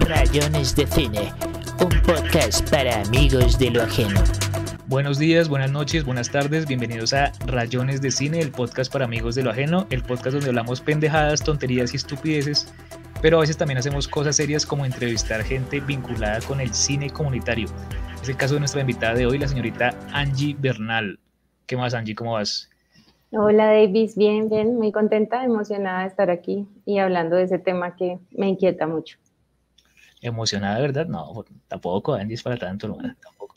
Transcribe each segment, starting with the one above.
Rayones de Cine, un podcast para amigos de lo ajeno. Buenos días, buenas noches, buenas tardes, bienvenidos a Rayones de Cine, el podcast para amigos de lo ajeno, el podcast donde hablamos pendejadas, tonterías y estupideces, pero a veces también hacemos cosas serias como entrevistar gente vinculada con el cine comunitario. Es el caso de nuestra invitada de hoy, la señorita Angie Bernal. ¿Qué más, Angie? ¿Cómo vas? Hola Davis, bien, bien, muy contenta, emocionada de estar aquí y hablando de ese tema que me inquieta mucho. Emocionada, ¿verdad? No, tampoco, Angie es para tanto, no, tampoco.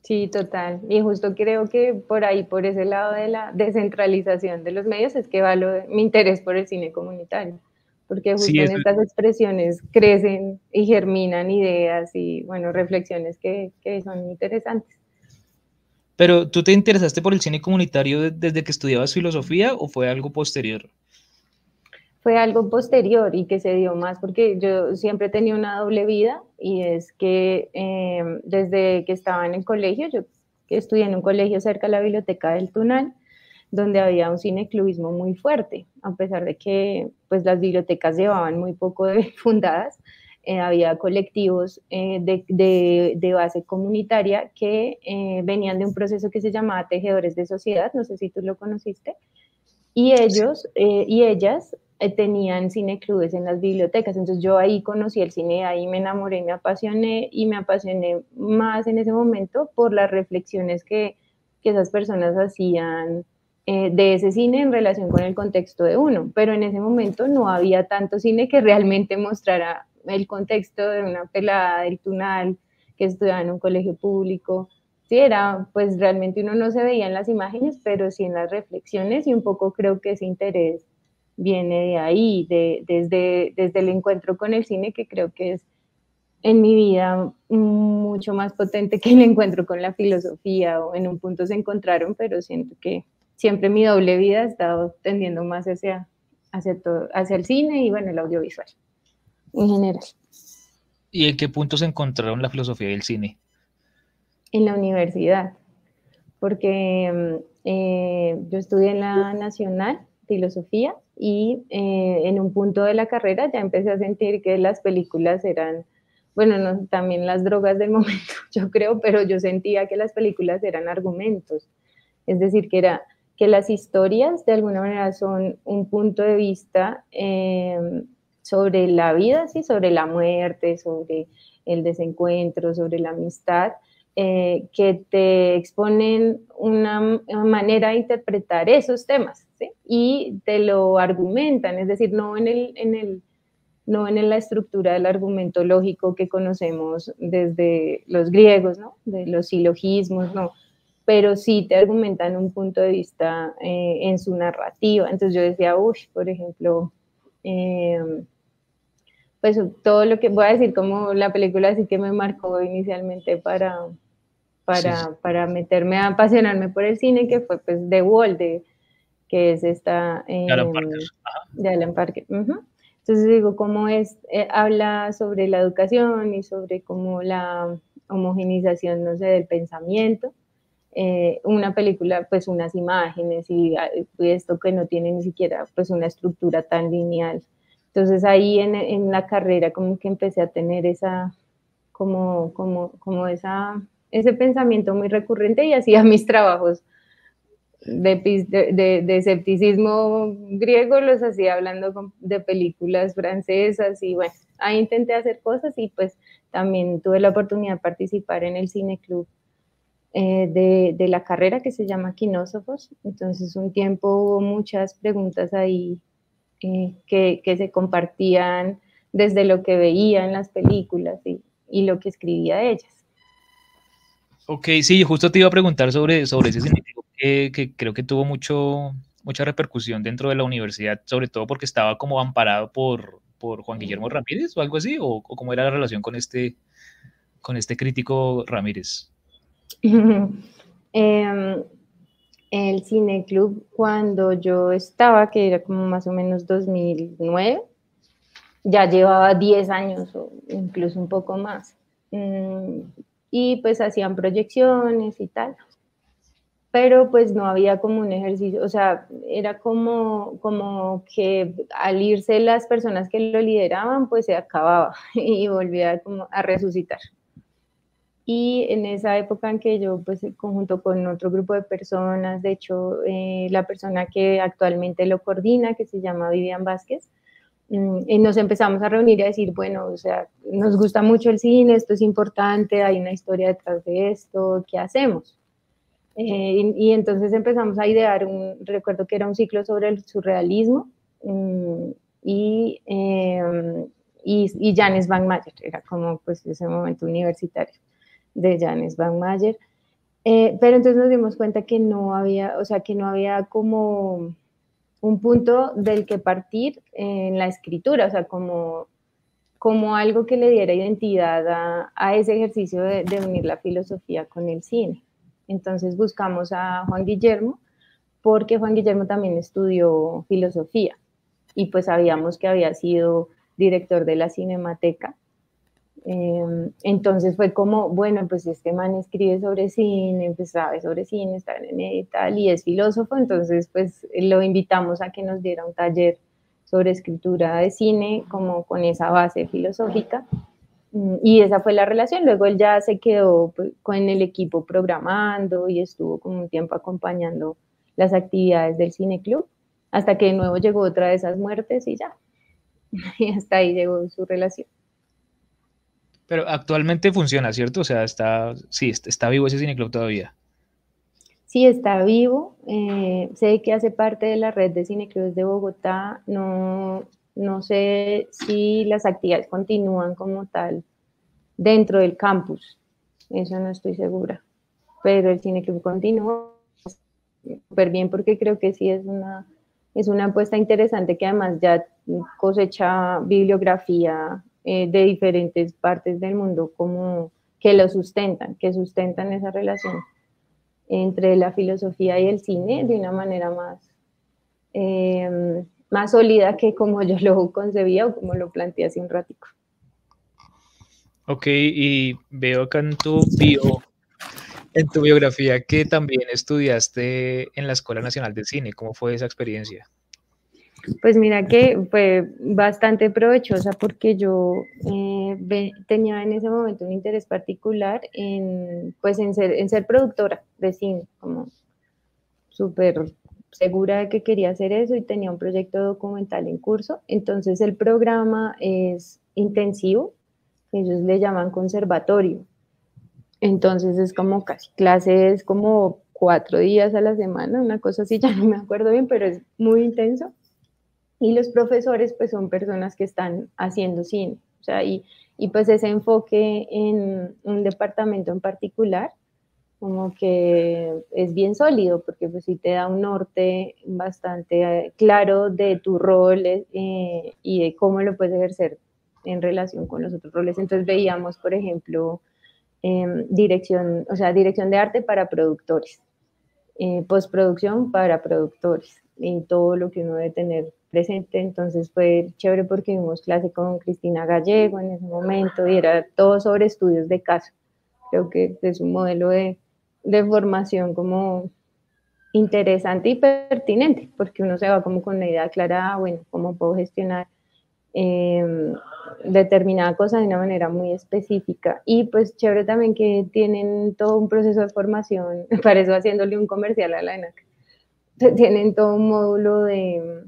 Sí, total. Y justo creo que por ahí, por ese lado de la descentralización de los medios, es que va mi interés por el cine comunitario, porque justo en estas expresiones crecen y germinan ideas y, bueno, reflexiones que, que son interesantes. Pero ¿tú te interesaste por el cine comunitario desde que estudiabas filosofía o fue algo posterior? Fue algo posterior y que se dio más porque yo siempre tenía una doble vida y es que em, desde que estaba en el colegio, yo estudié en un colegio cerca de la biblioteca del Tunal, donde había un cineclubismo muy fuerte, a pesar de que pues las bibliotecas llevaban muy poco de fundadas, eh, había colectivos eh, de, base comunitaria que eh, venían de un proceso que se llamaba Tejedores de Sociedad, no sé si tú lo conociste, y ellos y ellas tenían cineclubes en las bibliotecas, entonces yo ahí conocí el cine, ahí me enamoré, me apasioné y me apasioné más en ese momento por las reflexiones que, que esas personas hacían de ese cine en relación con el contexto de uno, pero en ese momento no había tanto cine que realmente mostrara el contexto de una pelada del Tunal que estudiaba en un colegio público. Sí, era, pues realmente uno no se veía en las imágenes, pero sí en las reflexiones y un poco creo que ese interés viene de ahí, de, desde, desde el encuentro con el cine, que creo que es en mi vida mucho más potente que el encuentro con la filosofía o en un punto se encontraron, pero siento que siempre mi doble vida ha estado tendiendo más hacia, hacia, todo, hacia el cine y bueno, el audiovisual en general. ¿Y en qué punto se encontraron la filosofía del cine? En la universidad, porque mm, eh, yo estudié en la Nacional Filosofía y eh, en un punto de la carrera ya empecé a sentir que las películas eran, bueno, no, también las drogas del momento, yo creo, pero yo sentía que las películas eran argumentos, es decir, que era que las historias de alguna manera son un punto de vista eh, sobre la vida, ¿sí? sobre la muerte, sobre el desencuentro, sobre la amistad, eh, que te exponen una, manera de interpretar esos temas ¿sí? y te lo argumentan, es decir, no en, el, en, el, no en la estructura del argumento lógico que conocemos desde los griegos, ¿no? de los silogismos, no, pero sí te argumentan un punto de vista eh, en su narrativa. Entonces yo decía, uy, por ejemplo, eh, pues todo lo que voy a decir como la película así que me marcó inicialmente para, para, para meterme a apasionarme por el cine, que fue pues The Wall, de, que es esta... de Alan Parker. De Alan Parker. Entonces digo, cómo es, eh, habla sobre la educación y sobre cómo la homogenización, no sé, del pensamiento. Eh, una película, pues unas imágenes y, y esto que no tiene ni siquiera pues una estructura tan lineal entonces ahí en, en, la carrera como que empecé a tener esa, como, como, como esa, ese pensamiento muy recurrente y hacía mis trabajos de, de, de, escepticismo griego, los hacía hablando de películas francesas y bueno, ahí intenté hacer cosas y pues también tuve la oportunidad de participar en el Cine Club eh, de, de, la carrera que se llama Quinósofos. Entonces un tiempo hubo muchas preguntas ahí eh, que, se compartían desde lo que veía en las películas y, lo que escribía de ellas. Ok, sí, justo te iba a preguntar sobre, sobre ese significado que, creo que tuvo mucho, mucha repercusión dentro de la universidad, sobre todo porque estaba como amparado por, por Juan Guillermo Ramírez o algo así, o, cómo era la relación con este, con este crítico Ramírez. eh, el Cine Club cuando yo estaba, que era como más o menos 2009, ya llevaba 10 años o incluso un poco más. Mm, y pues hacían proyecciones y tal. pero pues no había como un ejercicio, o sea, era como, como que al irse las personas que lo lideraban, pues se acababa y volvía como a resucitar. Y en esa época en que yo, pues, conjunto con otro grupo de personas, de hecho, eh, la persona que actualmente lo coordina, que se llama Vivian Vázquez, mm, y nos empezamos a reunir y a decir, bueno, o sea, nos gusta mucho el cine, esto es importante, hay una historia detrás de esto, ¿qué hacemos? Eh, y, entonces empezamos a idear un, recuerdo que era un ciclo sobre el surrealismo mm, y, eh, y, y Janes Van Mayer, era como pues ese momento universitario de Janes Van Mayer. Eh, pero entonces nos dimos cuenta que no había, o sea, que no había como un punto del que partir en la escritura, o sea, como, como algo que le diera identidad a, ese ejercicio de, unir la filosofía con el cine. Entonces buscamos a Juan Guillermo, porque Juan Guillermo también estudió filosofía y pues sabíamos que había sido director de la Cinemateca Em, entonces fue como, bueno, pues este man escribe sobre cine, pues sabe sobre cine, está en y tal, y es filósofo, entonces pues lo invitamos a que nos diera un taller sobre escritura de cine, como con esa base filosófica. Mm, y esa fue la relación. Luego él ya se quedó pues, con el equipo programando y estuvo como un tiempo acompañando las actividades del cine club, hasta que de nuevo llegó otra de esas muertes y ya. Y hasta ahí llegó su relación. Pero actualmente funciona, ¿cierto? O sea, está, sí, está vivo ese cineclub todavía. Sí, está vivo. Eh, sé que hace parte de la red de cineclubes de Bogotá. No, no sé si las actividades continúan como tal dentro del campus. Eso no estoy segura. Pero el cineclub continúa súper bien porque creo que sí es una, es una apuesta interesante que además ya cosecha bibliografía eh, de diferentes partes del mundo como que lo sustentan, que sustentan esa relación entre la filosofía y el cine de una manera más, eh, más sólida que como yo lo concebía o como lo planteé hace un ratico. Ok, y veo acá en tu bio, en tu biografía que también estudiaste en la Escuela Nacional de Cine. ¿Cómo fue esa experiencia? Pues mira que fue bastante provechosa porque yo eh, tenía en ese momento un interés particular en, pues en, ser, en ser productora de cine, como súper segura de que quería hacer eso y tenía un proyecto documental en curso. Entonces el programa es intensivo, ellos le llaman conservatorio. Entonces es como casi clases como cuatro días a la semana, una cosa así, ya no me acuerdo bien, pero es muy intenso y los profesores pues son personas que están haciendo cine, o sea, y, y pues ese enfoque en un departamento en particular, como que es bien sólido, porque pues sí te da un norte bastante eh, claro de tu rol eh, y de cómo lo puedes ejercer en relación con los otros roles. Entonces veíamos, por ejemplo, em, dirección, o sea, dirección de arte para productores, eh, postproducción para productores, y todo lo que uno debe tener presente, entonces fue chévere porque vimos clase con Cristina Gallego en ese momento y era todo sobre estudios de caso. Creo que es un modelo de, de formación como interesante y pertinente, porque uno se va como con la idea clara, ah, bueno, cómo puedo gestionar eh, determinada cosa de una manera muy específica. Y pues chévere también que tienen todo un proceso de formación, para eso haciéndole un comercial a la ENAC, tienen todo un módulo de,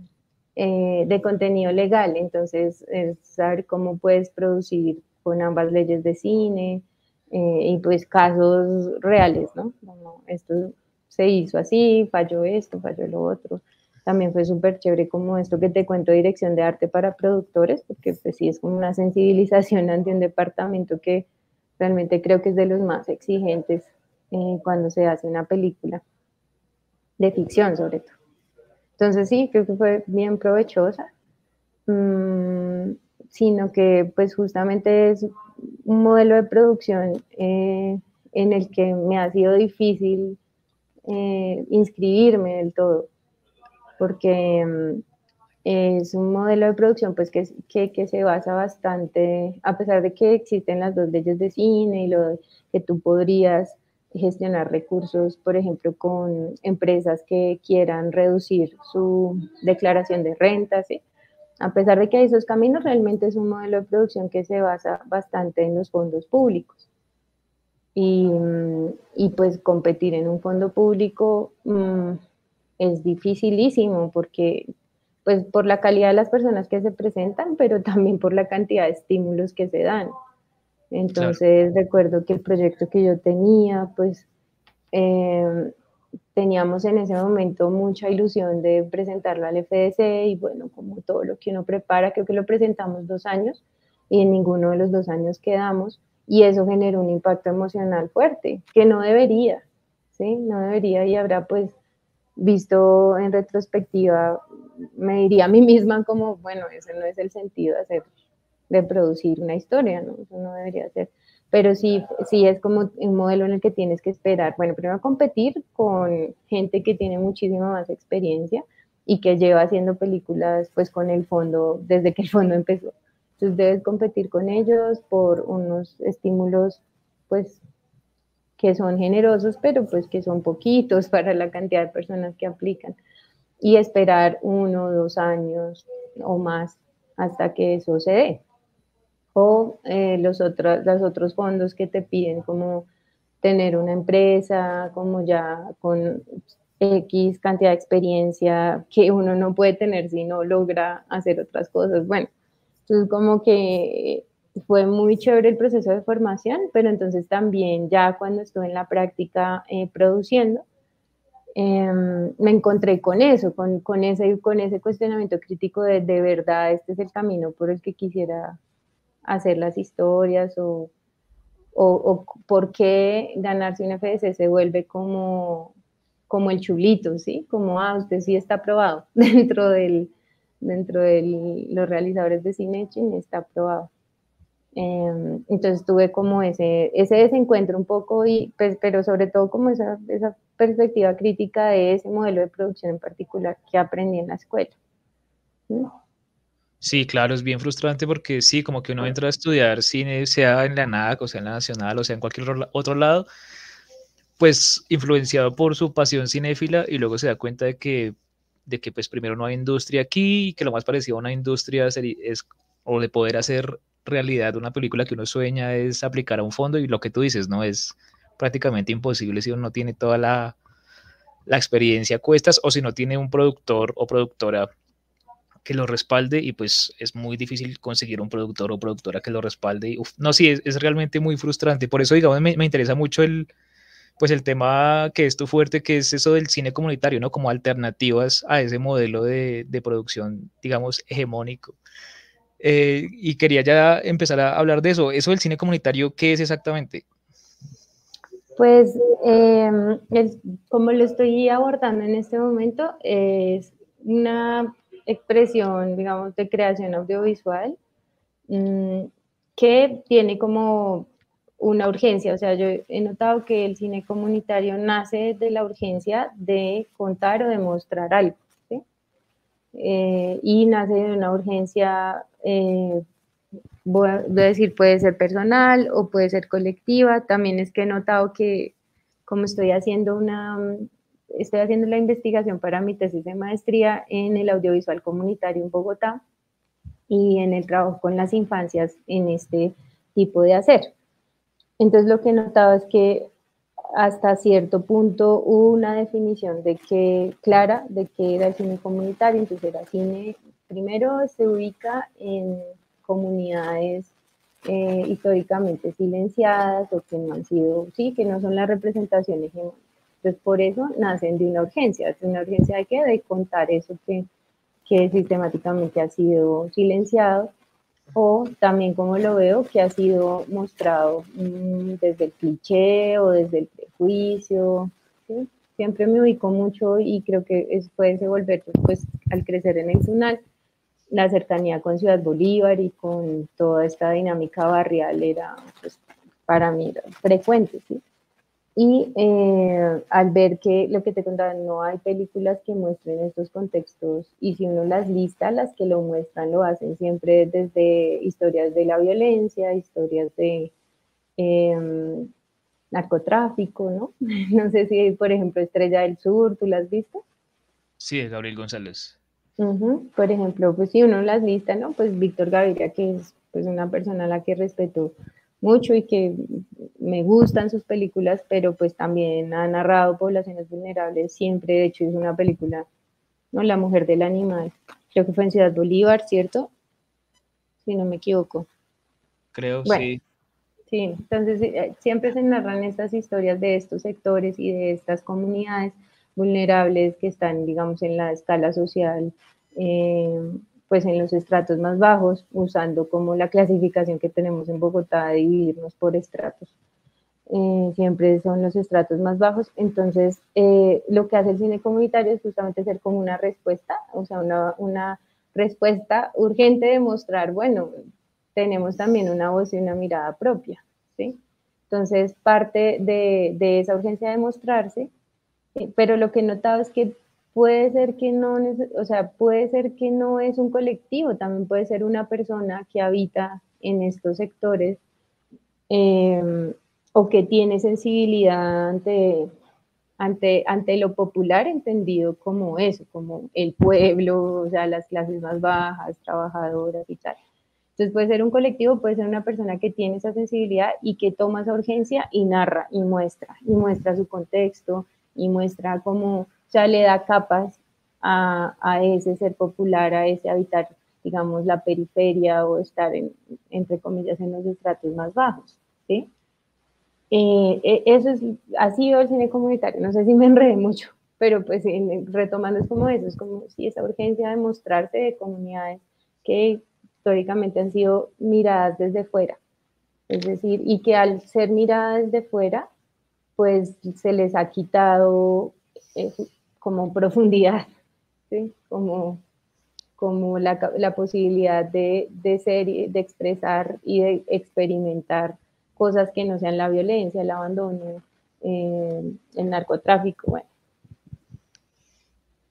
eh, de contenido legal, entonces es saber cómo puedes producir con ambas leyes de cine eh, y pues casos reales, ¿no? Como esto se hizo así, falló esto, falló lo otro. También fue súper chévere como esto que te cuento, dirección de arte para productores, porque pues sí es como una sensibilización ante un departamento que realmente creo que es de los más exigentes eh, cuando se hace una película de ficción sobre todo. Entonces sí, creo que fue bien provechosa, mm, sino que pues justamente es un modelo de producción eh, en el que me ha sido difícil eh, inscribirme del todo, porque mm, es un modelo de producción pues que, que, que, se basa bastante, a pesar de que existen las dos leyes de cine y lo que tú podrías gestionar recursos, por ejemplo, con empresas que quieran reducir su declaración de rentas. A pesar de que hay esos caminos, realmente es un modelo de producción que se basa bastante en los fondos públicos. Y, y pues competir en un fondo público mm, es dificilísimo porque pues por la calidad de las personas que se presentan, pero también por la cantidad de estímulos que se dan. Entonces recuerdo que el proyecto que yo tenía, pues em, teníamos en ese momento mucha ilusión de presentarlo al FDC y bueno, como todo lo que uno prepara, creo que lo presentamos dos años y en ninguno de los dos años quedamos y eso generó un impacto emocional fuerte, que no debería, ¿sí? No debería y habrá pues visto en retrospectiva, me diría a mí misma como, bueno, ese no es el sentido de hacer de producir una historia, ¿no? Eso no debería ser. Pero sí, sí es como un modelo en el que tienes que esperar, bueno, primero competir con gente que tiene muchísima más experiencia y que lleva haciendo películas pues con el fondo, desde que el fondo empezó. Entonces debes competir con ellos por unos estímulos pues que son generosos, pero pues que son poquitos para la cantidad de personas que aplican. Y esperar uno dos años o más hasta que eso se dé o eh, los, otros, los otros fondos que te piden como tener una empresa, como ya con X cantidad de experiencia que uno no puede tener si no logra hacer otras cosas. Bueno, entonces como que fue muy chévere el proceso de formación, pero entonces también ya cuando estuve en la práctica eh, produciendo, em, me encontré con eso, con, con, ese, con ese cuestionamiento crítico de de verdad este es el camino por el que quisiera hacer las historias o, o, por qué ganarse un FDC se vuelve como, como el chulito, ¿sí? Como, ah, usted sí está aprobado dentro del dentro de los realizadores de cine está aprobado. Em, entonces tuve como ese, ese desencuentro un poco, y, pues, pero sobre todo como esa, esa perspectiva crítica de ese modelo de producción en particular que aprendí en la escuela. Sí, claro, es bien frustrante porque sí, como que uno entra a estudiar cine, sea en la NAC, o sea en la Nacional, o sea en cualquier otro lado, pues influenciado por su pasión cinéfila y luego se da cuenta de que, de que pues primero no hay industria aquí y que lo más parecido a una industria es, o de poder hacer realidad una película que uno sueña es aplicar a un fondo y lo que tú dices, ¿no? Es prácticamente imposible si uno no tiene toda la, la experiencia cuestas o si no tiene un productor o productora que lo respalde y pues es muy difícil conseguir un productor o productora que lo respalde. no, sí, es, realmente muy frustrante. Por eso, digamos, me, interesa mucho el, pues el tema que es tu fuerte, que es eso del cine comunitario, ¿no? Como alternativas a ese modelo de, producción, digamos, hegemónico. Eh, y quería ya empezar a hablar de eso. Eso del cine comunitario, ¿qué es exactamente? Pues, em, como lo estoy abordando en este momento, es una expresión, digamos, de creación audiovisual mm, que tiene como una urgencia. O sea, yo he notado que el cine comunitario nace de la urgencia de contar o de mostrar algo. Eh, y nace de una urgencia, eh, voy a decir, puede ser personal o puede ser colectiva. También es que he notado que como estoy haciendo una estoy haciendo la investigación para mi tesis de maestría en el audiovisual comunitario en Bogotá y en el trabajo con las infancias en este tipo de hacer. Entonces lo que he notado es que hasta cierto punto hubo una definición de que clara de que era el cine comunitario, entonces era cine, primero se ubica en comunidades eh, históricamente silenciadas o que no han sido, sí, que no son las representaciones entonces, por eso nacen de una urgencia, de una urgencia de qué? De contar eso que, que sistemáticamente ha sido silenciado o también como lo veo que ha sido mostrado mm, desde el cliché o desde el prejuicio. Siempre me ubico mucho y creo que eso puede volver pues al crecer en el Sunal, la cercanía con Ciudad Bolívar y con toda esta dinámica barrial era pues, para mí frecuente, ¿sí? Y eh, al ver que lo que te contaba, no hay películas que muestren estos contextos y si uno las lista, las que lo muestran lo hacen siempre desde historias de la violencia, historias de, em, narcotráfico, ¿no? No sé si, por ejemplo, Estrella del Sur, ¿tú las has visto? Sí, de Gabriel González. Por ejemplo, pues si uno las lista, ¿no? Pues Víctor Gaviria, que es pues una persona a la que respeto mucho y que me gustan sus películas, pero pues también ha narrado poblaciones vulnerables siempre, de hecho hizo una película, ¿no? La mujer del animal, creo que fue en Ciudad Bolívar, ¿cierto? Si no me equivoco. Creo, sí. Sí, entonces eh, siempre se narran estas historias de estos sectores y de estas comunidades vulnerables que están, digamos, en la escala social, eh, pues en los estratos más bajos, usando como la clasificación que tenemos en Bogotá de dividirnos por estratos. Eh, siempre son los estratos más bajos. Entonces, lo que hace el cine comunitario es justamente ser como una respuesta, o sea, una, una respuesta urgente de mostrar, bueno, tenemos también una voz y una mirada propia, ¿sí? Entonces, parte de, de esa urgencia de mostrarse, eh, pero lo que he notado es que puede ser que no, o sea, puede ser que no es un colectivo, también puede ser una persona que habita en estos sectores em, o que tiene sensibilidad ante, ante, ante lo popular entendido como eso, como el pueblo, o sea, las clases más bajas, trabajadoras y tal. Entonces puede ser un colectivo, puede ser una persona que tiene esa sensibilidad y que toma esa urgencia y narra y muestra, y muestra su contexto y muestra cómo, sea, le da capas a, a ese ser popular, a ese habitar, digamos, la periferia o estar, en, entre comillas, en los estratos más bajos, ¿sí? Eh, eh, eso es, ha sido el cine comunitario, no sé si me enredé mucho, pero pues retomando es como eso, es como si esa urgencia de mostrarse de comunidades que históricamente han sido miradas desde fuera. Es decir, y que al ser miradas desde fuera, pues se les ha quitado eh, como profundidad, ¿sí? como, como la, la posibilidad de, de, ser, de expresar y de experimentar cosas que no sean la violencia, el abandono, eh, el narcotráfico. Bueno.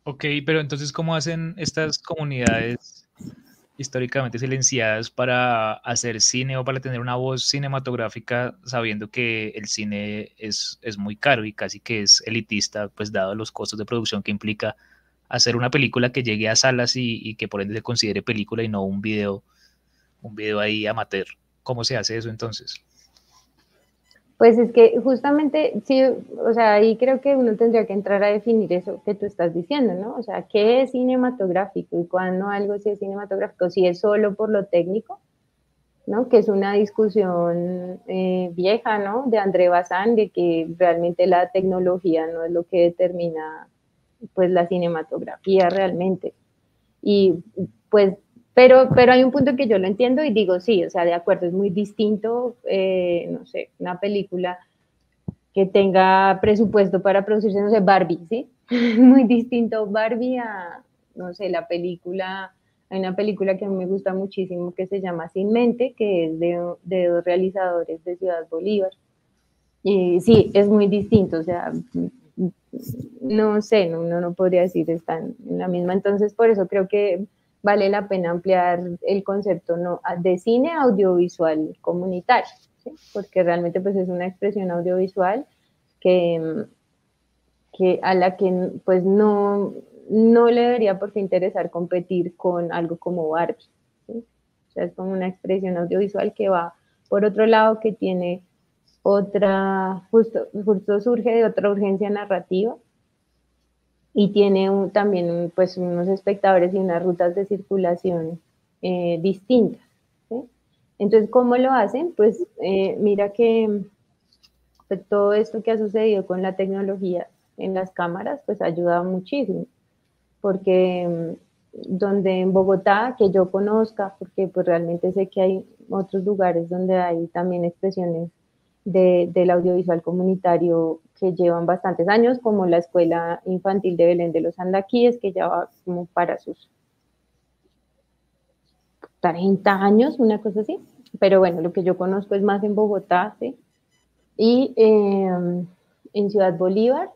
Ok, pero entonces, ¿cómo hacen estas comunidades históricamente silenciadas para hacer cine o para tener una voz cinematográfica sabiendo que el cine es, es muy caro y casi que es elitista, pues dado los costos de producción que implica hacer una película que llegue a salas y, y, que por ende se considere película y no un video, un video ahí amateur. ¿Cómo se hace eso entonces? Pues es que justamente, sí, o sea, ahí creo que uno tendría que entrar a definir eso que tú estás diciendo, ¿no? O sea, ¿qué es cinematográfico y cuándo algo sí es cinematográfico? Si es solo por lo técnico, ¿no? Que es una discusión eh, vieja, ¿no? De André Bazán, de que realmente la tecnología no es lo que determina, pues, la cinematografía realmente. Y, pues, pero, pero hay un punto que yo lo entiendo y digo, sí, o sea, de acuerdo, es muy distinto, eh, no sé, una película que tenga presupuesto para producirse, no sé, Barbie, ¿sí? muy distinto Barbie a, no sé, la película, hay una película que a mí me gusta muchísimo que se llama Sin Mente, que es de, de dos realizadores de Ciudad Bolívar. Y sí, es muy distinto, o sea, no sé, no, no, no podría decir, están en la misma. Entonces, por eso creo que vale la pena ampliar el concepto no, de cine audiovisual comunitario, porque realmente pues es una expresión audiovisual que, que a la que pues no, no le debería por qué interesar competir con algo como Barbie. O sea, es como una expresión audiovisual que va por otro lado, que tiene otra, justo, justo surge de otra urgencia narrativa y tiene también pues, unos espectadores y unas rutas de circulación eh, distintas. Entonces, ¿cómo lo hacen? Pues eh, mira que pues, todo esto que ha sucedido con la tecnología en las cámaras, pues ayuda muchísimo, porque mm, donde en Bogotá, que yo conozca, porque pues realmente sé que hay otros lugares donde hay también expresiones del audiovisual comunitario que llevan bastantes años, como la Escuela Infantil de Belén de los Andaquíes, que ya va como para sus 30 años, una cosa así. Pero bueno, lo que yo conozco es más en Bogotá, ¿sí? Y em, en Ciudad Bolívar,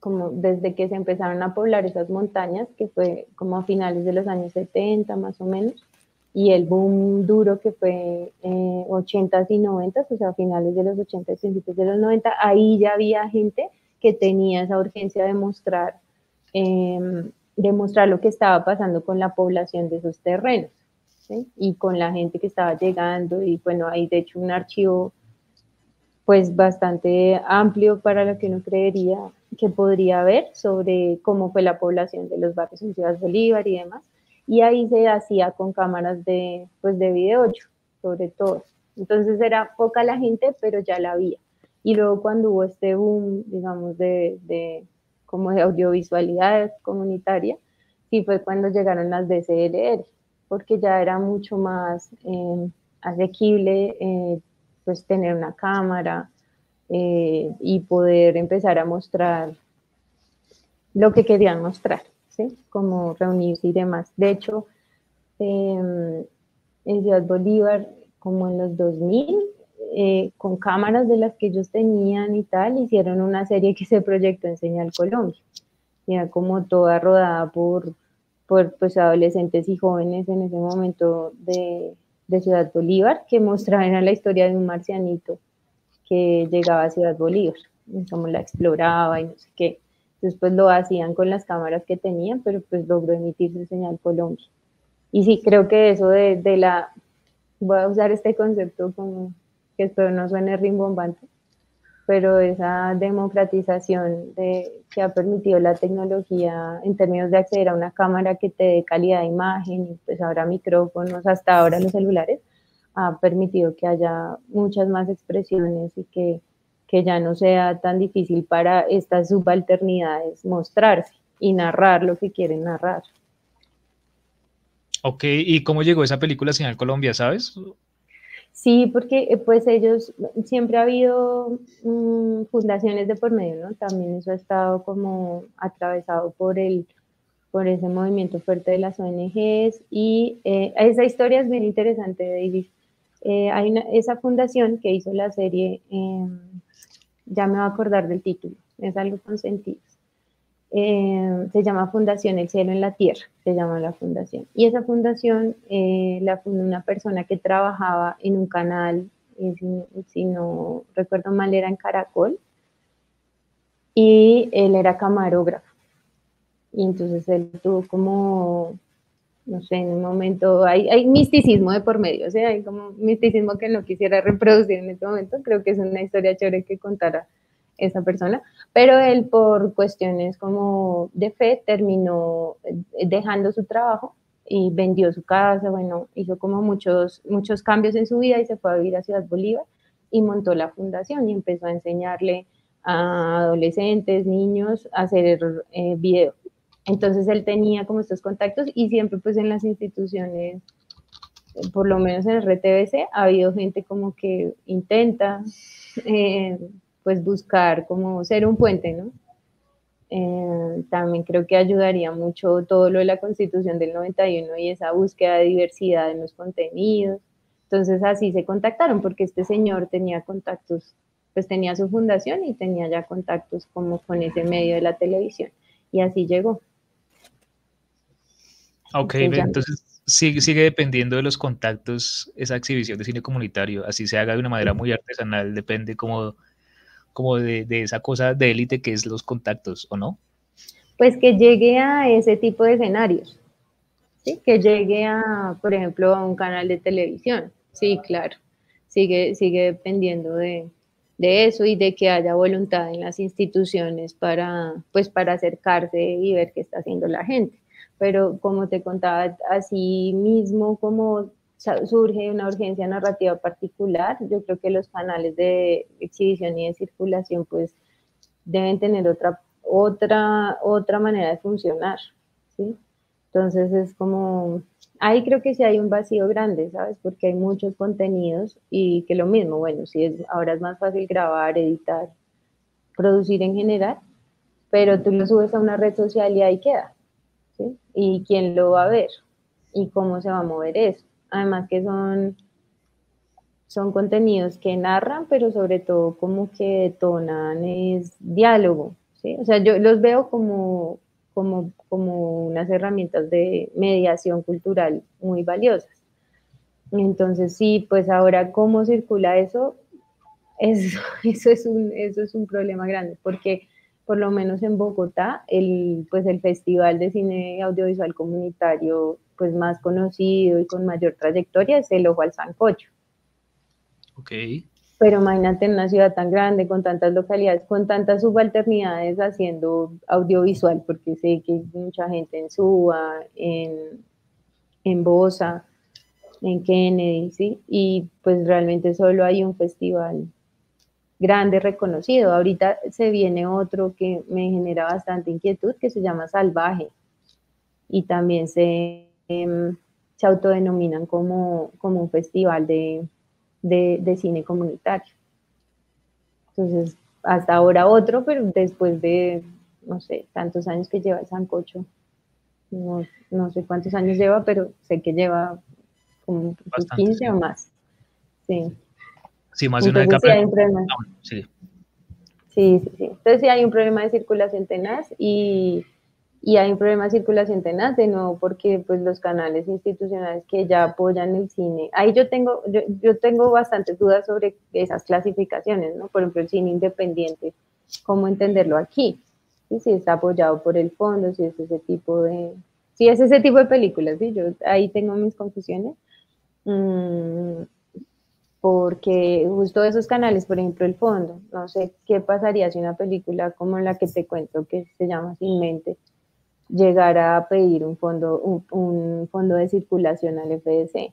como desde que se empezaron a poblar esas montañas, que fue como a finales de los años 70 más o menos, y el boom duro que fue eh, 80s y 90s, o sea, finales de los 80 y principios de los 90, ahí ya había gente que tenía esa urgencia de mostrar, eh, lo que estaba pasando con la población de esos terrenos ¿sí? y con la gente que estaba llegando y bueno, hay de hecho un archivo pues bastante amplio para lo que uno creería que podría haber sobre cómo fue la población de los barrios en Ciudad Bolívar y demás. Y ahí se hacía con cámaras de, pues de video 8, sobre todo. Entonces era poca la gente, pero ya la había. Y luego cuando hubo este boom, digamos, de, de como de audiovisualidad comunitaria, sí fue cuando llegaron las DCLR, porque ya era mucho más eh, asequible eh, pues tener una cámara eh, y poder empezar a mostrar lo que querían mostrar, ¿sí? Como reunirse y demás. De hecho, em, en Ciudad Bolívar, como en los 2000, eh, con cámaras de las que ellos tenían y tal, hicieron una serie que se proyectó en Señal Colombia. Era como toda rodada por, por pues, adolescentes y jóvenes en ese momento de, de Ciudad Bolívar, que mostraban la historia de un marcianito que llegaba a Ciudad Bolívar, y cómo la exploraba y no sé qué. Entonces, pues lo hacían con las cámaras que tenían, pero pues logró emitirse señal Colombia. Y sí, creo que eso de, de la, voy a usar este concepto como que espero no suene rimbombante, pero esa democratización de, que ha permitido la tecnología en términos de acceder a una cámara que te dé calidad de imagen, pues ahora micrófonos, hasta ahora los celulares, ha permitido que haya muchas más expresiones y que, que ya no sea tan difícil para estas subalternidades mostrarse y narrar lo que quieren narrar. Ok, ¿y cómo llegó esa película Señal Colombia, sabes? Sí, porque eh, pues ellos, siempre ha habido mmm, fundaciones de por medio, ¿no? También eso ha estado como atravesado por el, por ese movimiento fuerte de las ONGs y eh, esa historia es bien interesante, David. Eh, hay una, esa fundación que hizo la serie, eh, ya me voy a acordar del título, es algo con sentido. Eh, se llama Fundación El Cielo en la Tierra, se llama la fundación. Y esa fundación eh, la fundó una persona que trabajaba en un canal, si, si, no recuerdo mal, era en Caracol, y él era camarógrafo. Y entonces él tuvo como, no sé, en un momento, hay, misticismo de por medio, o sea, hay como misticismo que no quisiera reproducir en este momento, creo que es una historia chévere que contara esa persona, pero él por cuestiones como de fe terminó eh, dejando su trabajo y vendió su casa, bueno, hizo como muchos, muchos cambios en su vida y se fue a vivir a Ciudad Bolívar y montó la fundación y empezó a enseñarle a adolescentes, niños a hacer eh. Entonces él tenía como estos contactos y siempre pues en las instituciones, por lo menos en el RTBC, ha habido gente como que intenta eh, pues buscar como ser un puente, ¿no? Eh, también creo que ayudaría mucho todo lo de la constitución del 91 y esa búsqueda de diversidad en los contenidos. Entonces así se contactaron porque este señor tenía contactos, pues tenía su fundación y tenía ya contactos como con ese medio de la televisión. Y así llegó. Ok, entonces, sigue, sigue dependiendo de los contactos esa exhibición de cine comunitario, así se haga de una manera muy artesanal, depende como como de, de esa cosa de élite que es los contactos, ¿o no? Pues que llegue a ese tipo de escenarios, ¿sí? que llegue a, por ejemplo, a un canal de televisión, sí, claro, sigue, sigue dependiendo de, de eso y de que haya voluntad en las instituciones para, pues, para acercarse y ver qué está haciendo la gente. Pero como te contaba, así mismo como surge una urgencia narrativa particular, yo creo que los canales de exhibición y de circulación pues deben tener otra, otra, otra manera de funcionar, ¿sí? Entonces es como, ahí creo que sí hay un vacío grande, ¿sabes? Porque hay muchos contenidos y que lo mismo, bueno, sí, es, ahora es más fácil grabar, editar, producir en general, pero tú lo subes a una red social y ahí queda, ¿Y quién lo va a ver? ¿Y cómo se va a mover eso? además que son, son contenidos que narran, pero sobre todo como que detonan es diálogo, ¿sí? O sea, yo los veo como, como, como unas herramientas de mediación cultural muy valiosas, Entonces, sí, pues ahora cómo circula eso, eso, eso, es un, eso es un problema grande, porque por lo menos en Bogotá, el, pues el Festival de Cine Audiovisual Comunitario pues más conocido y con mayor trayectoria es el Ojo al Sancocho. Ok. Pero imagínate en una ciudad tan grande, con tantas localidades, con tantas subalternidades haciendo audiovisual, porque sé que hay mucha gente en Suba, en, en Bosa, en Kennedy, ¿sí? Y pues realmente solo hay un festival grande reconocido. Ahorita se viene otro que me genera bastante inquietud, que se llama Salvaje. Y también se, em, se autodenominan como, como un festival de, de, cine comunitario. Entonces, hasta ahora otro, pero después de, no sé, tantos años que lleva el Sancocho, no, no sé cuántos años lleva, pero sé que lleva como 15 o más. Sí. Sí, más de una sí, un sí. sí. Sí, sí, Entonces sí hay un problema de circulación tenaz y, y hay un problema de circulación tenaz de nuevo porque pues los canales institucionales que ya apoyan el cine, ahí yo tengo, yo, yo tengo bastantes dudas sobre esas clasificaciones, ¿no? Por ejemplo, el cine independiente, ¿cómo entenderlo aquí? Si está apoyado por el fondo, si es ese tipo de, si es ese tipo de películas, ¿sí? Yo ahí tengo mis confusiones. Mm, porque justo esos canales, por ejemplo, el fondo, no sé qué pasaría si una película como la que te cuento, que se llama Sin Mente, llegara a pedir un fondo, un, fondo de circulación al FDC,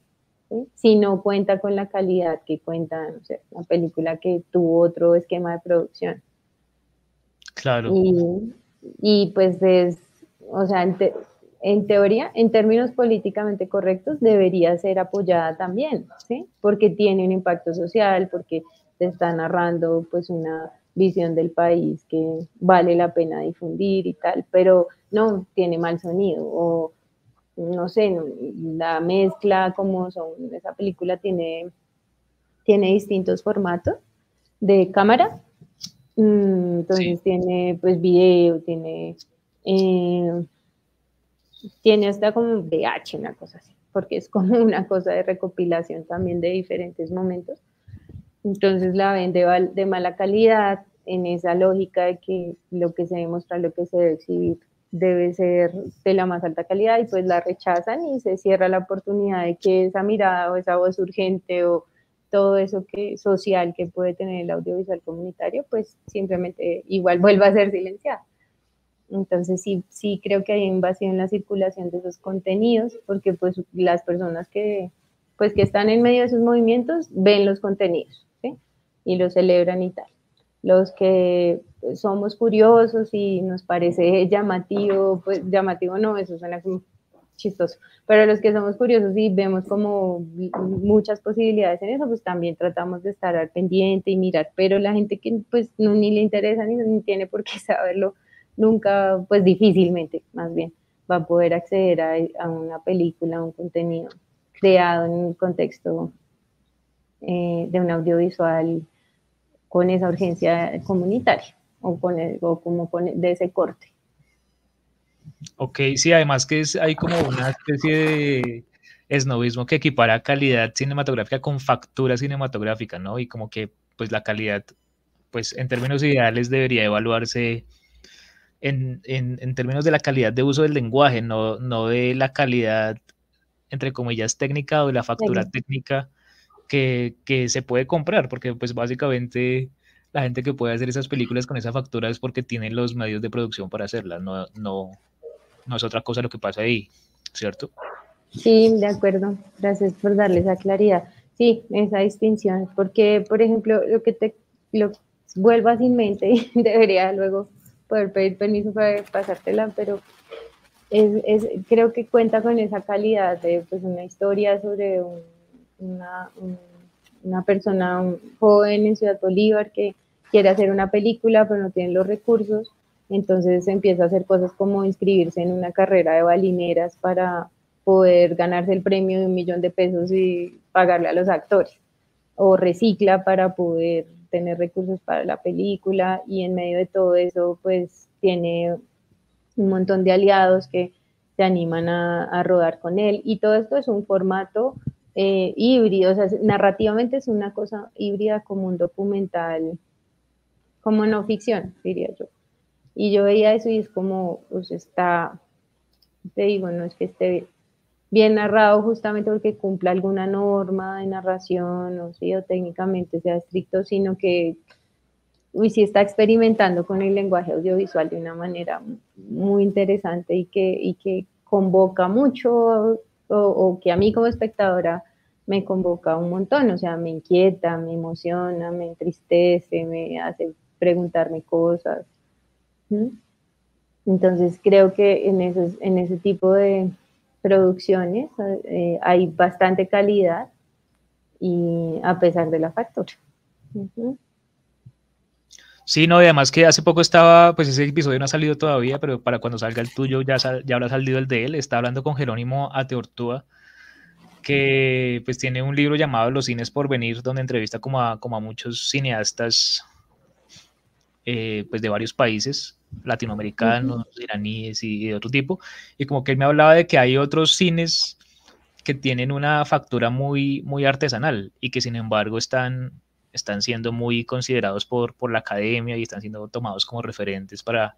si no cuenta con la calidad que cuenta, no sé, una película que tuvo otro esquema de producción. Claro. Y, y pues es, o sea, en teoría, en términos políticamente correctos, debería ser apoyada también, ¿sí? Porque tiene un impacto social, porque se está narrando pues una visión del país que vale la pena difundir y tal, pero no tiene mal sonido o no sé, la mezcla como son, esa película tiene, tiene distintos formatos de cámara, mm, entonces tiene pues video, tiene... Eh, tiene hasta como VH, una cosa así, porque es como una cosa de recopilación también de diferentes momentos. Entonces la ven de, mala calidad en esa lógica de que lo que se debe mostrar, lo que se debe exhibir debe ser de la más alta calidad y pues la rechazan y se cierra la oportunidad de que esa mirada o esa voz urgente o todo eso que social que puede tener el audiovisual comunitario pues simplemente igual vuelva a ser silenciada. Entonces sí, sí creo que hay invasión en la circulación de esos contenidos, porque pues las personas que, pues, que están en medio de esos movimientos ven los contenidos y los celebran y tal. Los que somos curiosos y nos parece llamativo, pues llamativo no, eso suena como chistoso, pero los que somos curiosos y vemos como muchas posibilidades en eso, pues también tratamos de estar al pendiente y mirar, pero la gente que pues no, ni le interesa ni, ni tiene por qué saberlo, nunca, pues difícilmente, más bien, va a poder acceder a, una película, a un contenido creado en un contexto eh, de un audiovisual con esa urgencia comunitaria o, con como de ese corte. Ok, sí, además que es, hay como una especie de esnovismo que equipara calidad cinematográfica con factura cinematográfica, ¿no? Y como que pues la calidad, pues en términos ideales debería evaluarse en, en, términos de la calidad de uso del lenguaje, no, no de la calidad, entre comillas, técnica o de la factura técnica que, que, se puede comprar, porque pues básicamente la gente que puede hacer esas películas con esa factura es porque tiene los medios de producción para hacerlas, no, no, no es otra cosa lo que pasa ahí, ¿cierto? Sí, de acuerdo. Gracias por darle esa claridad. Sí, esa distinción, porque, por ejemplo, lo que te lo vuelvas sin mente debería luego poder pedir permiso para pasártela, pero es, creo que cuenta con esa calidad de pues, una historia sobre una, una persona joven en Ciudad Bolívar que quiere hacer una película pero no tiene los recursos, entonces empieza a hacer cosas como inscribirse en una carrera de balineras para poder ganarse el premio de un millón de pesos y pagarle a los actores, o recicla para poder tener recursos para la película y en medio de todo eso pues tiene un montón de aliados que se animan a, rodar con él y todo esto es un formato eh, híbrido, o sea, narrativamente es una cosa híbrida como un documental, como no ficción, diría yo. Y yo veía eso y es como, pues está, te digo, no es que esté bien narrado justamente porque cumpla alguna norma de narración o, sí, técnicamente sea estricto, sino que uy, sí está experimentando con el lenguaje audiovisual de una manera muy interesante y que, y que convoca mucho o, o, que a mí como espectadora me convoca un montón, o sea, me inquieta, me emociona, me entristece, me hace preguntarme cosas. Entonces creo que en, esos, en ese tipo de producciones eh, hay bastante calidad y a pesar de la factura. Sí, no, y además que hace poco estaba, pues ese episodio no ha salido todavía, pero para cuando salga el tuyo ya, ya habrá salido el de él. Está hablando con Jerónimo Ateortúa, que pues tiene un libro llamado Los cines por venir, donde entrevista como a, como a muchos cineastas eh, pues de varios países, latinoamericanos, iraníes y de otro tipo. Y como que él me hablaba de que hay otros cines que tienen una factura muy, muy artesanal y que sin embargo están están siendo muy considerados por, por la academia y están siendo tomados como referentes para,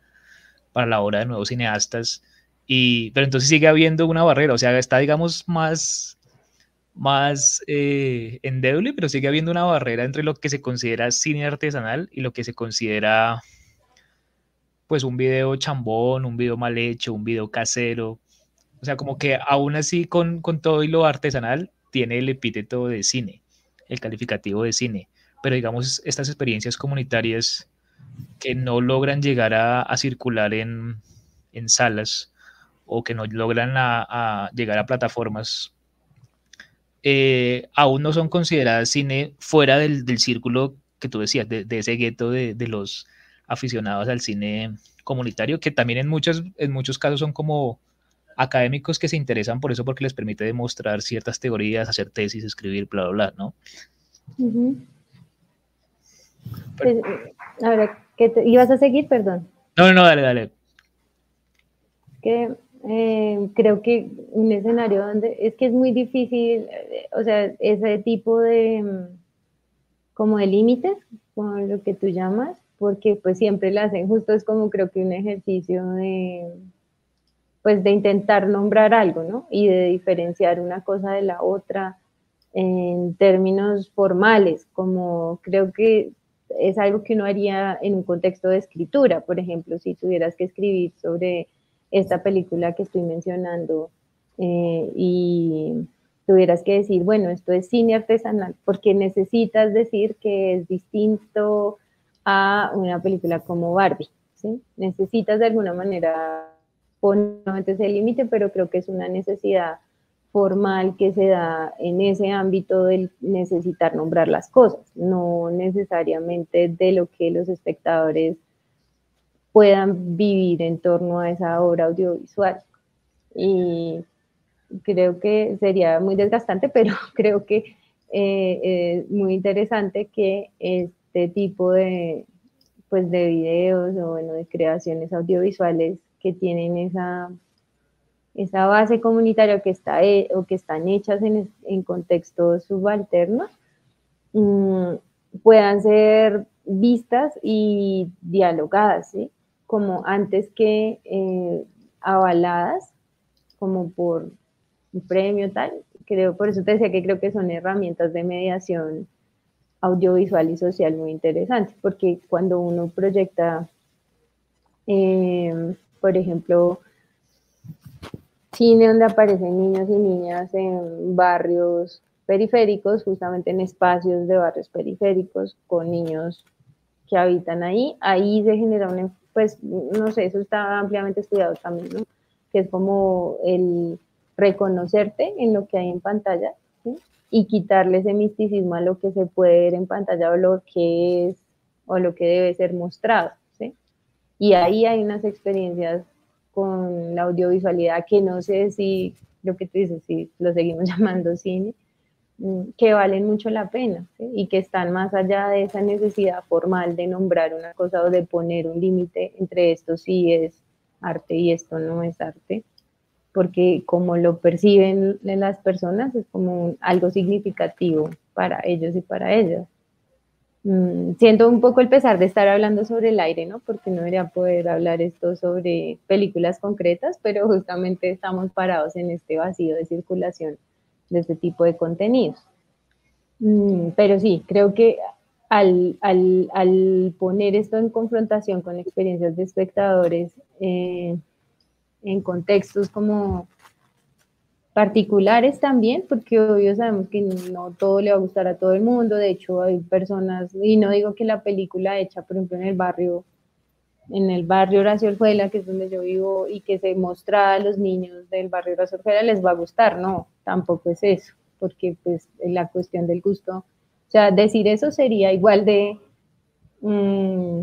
para la obra de nuevos cineastas. Y, pero entonces sigue habiendo una barrera, o sea, está, digamos, más, más eh, endeble, pero sigue habiendo una barrera entre lo que se considera cine artesanal y lo que se considera, pues, un video chambón, un video mal hecho, un video casero. O sea, como que aún así, con, con todo y lo artesanal, tiene el epíteto de cine, el calificativo de cine pero digamos estas experiencias comunitarias que no logran llegar a, circular en, salas o que no logran a, llegar a plataformas, eh, aún no son consideradas cine fuera del, círculo que tú decías, de, ese gueto de, los aficionados al cine comunitario, que también en muchos, en muchos casos son como académicos que se interesan por eso porque les permite demostrar ciertas teorías, hacer tesis, escribir, bla, bla, bla, ¿no? Pues, ahora, ¿qué te, ¿ibas a seguir? Perdón. No, no, dale, dale. Que eh, creo que un escenario donde es que es muy difícil, eh, o sea, ese tipo de mm, como de límites, con lo que tú llamas, porque pues siempre lo hacen, justo es como creo que un ejercicio de pues de intentar nombrar algo, ¿no? Y de diferenciar una cosa de la otra en términos formales, como creo que es algo que uno haría en un contexto de escritura. Por ejemplo, si tuvieras que escribir sobre esta película que estoy mencionando eh, y tuvieras que decir, bueno, esto es cine artesanal, porque necesitas decir que es distinto a una película como Barbie. ¿sí? Necesitas de alguna manera poner ese límite, pero creo que es una necesidad formal que se da en ese ámbito del necesitar nombrar las cosas, no necesariamente de lo que los espectadores puedan vivir en torno a esa obra audiovisual. Y creo que sería muy desgastante, pero creo que eh, es muy interesante que este tipo de, pues, de videos o bueno, de creaciones audiovisuales que tienen esa esa base comunitaria que está o que están hechas en, en contextos subalternos mm, puedan ser vistas y dialogadas. Como antes que eh, avaladas, como por un premio tal. Creo, por eso te decía que creo que son herramientas de mediación audiovisual y social muy interesantes, porque cuando uno proyecta, eh, por ejemplo, cine donde aparecen niños y niñas en barrios periféricos, justamente en espacios de barrios periféricos con niños que habitan ahí. Ahí se genera un, pues, no sé, eso está ampliamente estudiado también. Que es como el reconocerte en lo que hay en pantalla y quitarle ese misticismo a lo que se puede ver en pantalla o lo que es o lo que debe ser mostrado, ¿sí? Y ahí hay unas experiencias con la audiovisualidad, que no sé si lo que tú dices, si lo seguimos llamando cine, que valen mucho la pena y que están más allá de esa necesidad formal de nombrar una cosa o de poner un límite entre esto sí es arte y esto no es arte. porque como lo perciben las personas es como algo significativo para ellos y para ellas. Mm, siento un poco el pesar de estar hablando sobre el aire, ¿no? Porque no debería poder hablar esto sobre películas concretas, pero justamente estamos parados en este vacío de circulación de este tipo de contenidos. Mm, pero sí, creo que al, poner esto en confrontación con experiencias de espectadores eh, en contextos como particulares también, porque obvio sabemos que no todo le va a gustar a todo el mundo, de hecho hay personas, y no digo que la película hecha, por ejemplo, en el barrio, en el barrio Horacio Orjuela, que es donde yo vivo, y que se muestra a los niños del barrio Horacio Orjuela, les va a gustar, no, tampoco es eso, porque pues la cuestión del gusto, o sea, decir eso sería igual de, mm,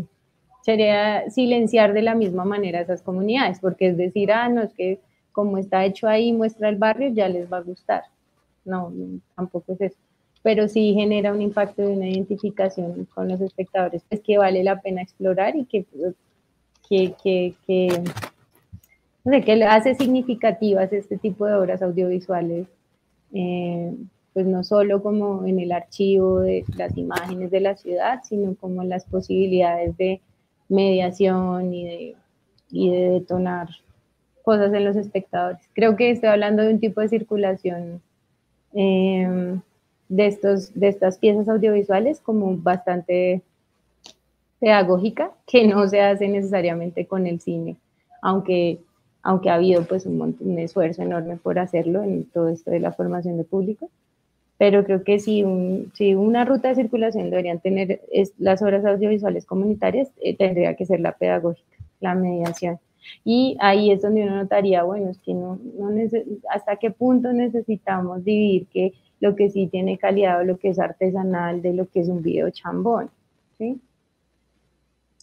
sería silenciar de la misma manera esas comunidades, porque es decir, ah, no, es que como está hecho ahí, muestra el barrio, ya les va a gustar. No, tampoco es eso. Pero sí genera un impacto de una identificación con los espectadores, pues que vale la pena explorar y que, que, que, que, que hace significativas este tipo de obras audiovisuales, eh, pues no solo como en el archivo de las imágenes de la ciudad, sino como las posibilidades de mediación y de, y de detonar cosas en los espectadores. Creo que estoy hablando de un tipo de circulación em, de, estos, de estas piezas audiovisuales como bastante pedagógica, que no se hace necesariamente con el cine, aunque, aunque ha habido pues un, esfuerzo enorme por hacerlo en todo esto de la formación de público. Pero creo que si, si una ruta de circulación deberían tener las obras audiovisuales comunitarias, eh, tendría que ser la pedagógica, la mediación y ahí es donde uno notaría, bueno, es que hasta qué punto necesitamos dividir que lo que sí tiene calidad o lo que es artesanal de lo que es un video chambón, ¿sí?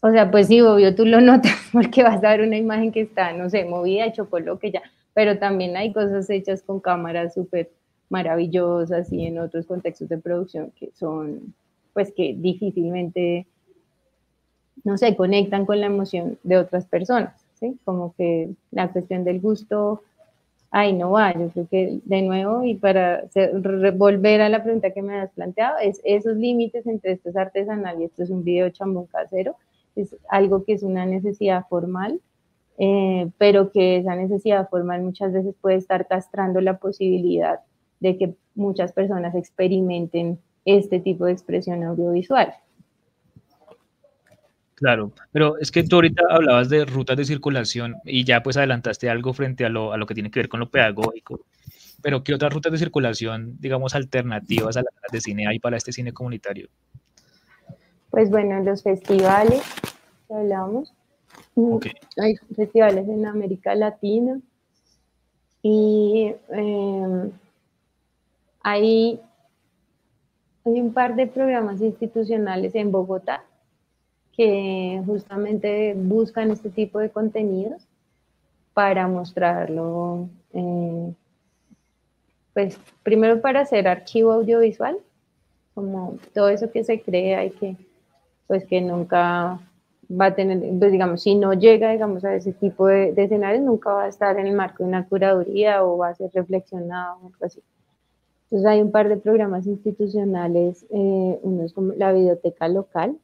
O sea, pues sí, obvio, tú lo notas porque vas a ver una imagen que está, no sé, movida, lo que ya, pero también hay cosas hechas con cámaras súper maravillosas y en otros contextos de producción que son, pues que difícilmente, no sé, conectan con la emoción de otras personas. ¿sí? Como que la cuestión del gusto, ahí no va, yo creo que de nuevo, y para volver a la pregunta que me has planteado, es esos límites entre esto es artesanal y esto es un video chambón casero, es algo que es una necesidad formal, eh, pero que esa necesidad formal muchas veces puede estar castrando la posibilidad de que muchas personas experimenten este tipo de expresión audiovisual. Claro, pero es que tú ahorita hablabas de rutas de circulación y ya pues adelantaste algo frente a lo, a lo que tiene que ver con lo pedagógico. Pero ¿qué otras rutas de circulación, digamos, alternativas a las de cine hay para este cine comunitario? Pues bueno, los festivales, hablamos. Mm, hay festivales en América Latina y em, hay, hay un par de programas institucionales en Bogotá que justamente buscan este tipo de contenidos para mostrarlo, eh, pues primero para hacer archivo audiovisual, como todo eso que se crea y que pues que nunca va a tener, pues digamos, si no llega, digamos, a ese tipo de, escenarios, nunca va a estar en el marco de una curaduría o va a ser reflexionado o algo así. Entonces hay un par de programas institucionales, eh, uno es como la biblioteca local,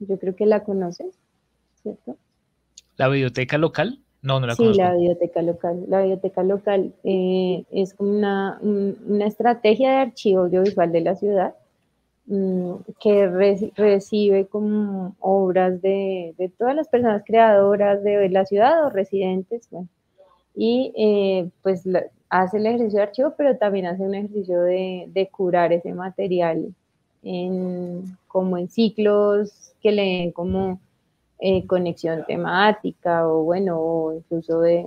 yo creo que la conoces, ¿cierto? ¿La biblioteca local? No, no la conozco. Sí, la biblioteca local. La biblioteca local eh, es como una, una, estrategia de archivo audiovisual de la ciudad mm, que recibe como obras de, de, todas las personas creadoras de la ciudad o residentes, y eh, pues hace el ejercicio de archivo, pero también hace un ejercicio de, de curar ese material en, como en ciclos que leen como eh, conexión temática o bueno, o incluso de,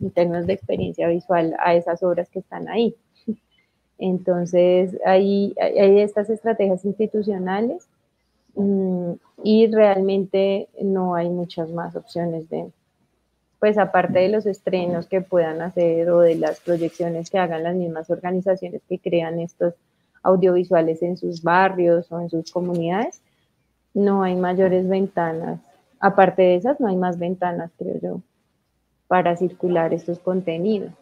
en términos de experiencia visual a esas obras que están ahí. Entonces, hay, estas estrategias institucionales mm, y realmente no hay muchas más opciones de, pues aparte de los estrenos que puedan hacer o de las proyecciones que hagan las mismas organizaciones que crean estos audiovisuales en sus barrios o en sus comunidades, no hay mayores ventanas. Aparte de esas, no hay más ventanas, creo yo, para circular estos contenidos.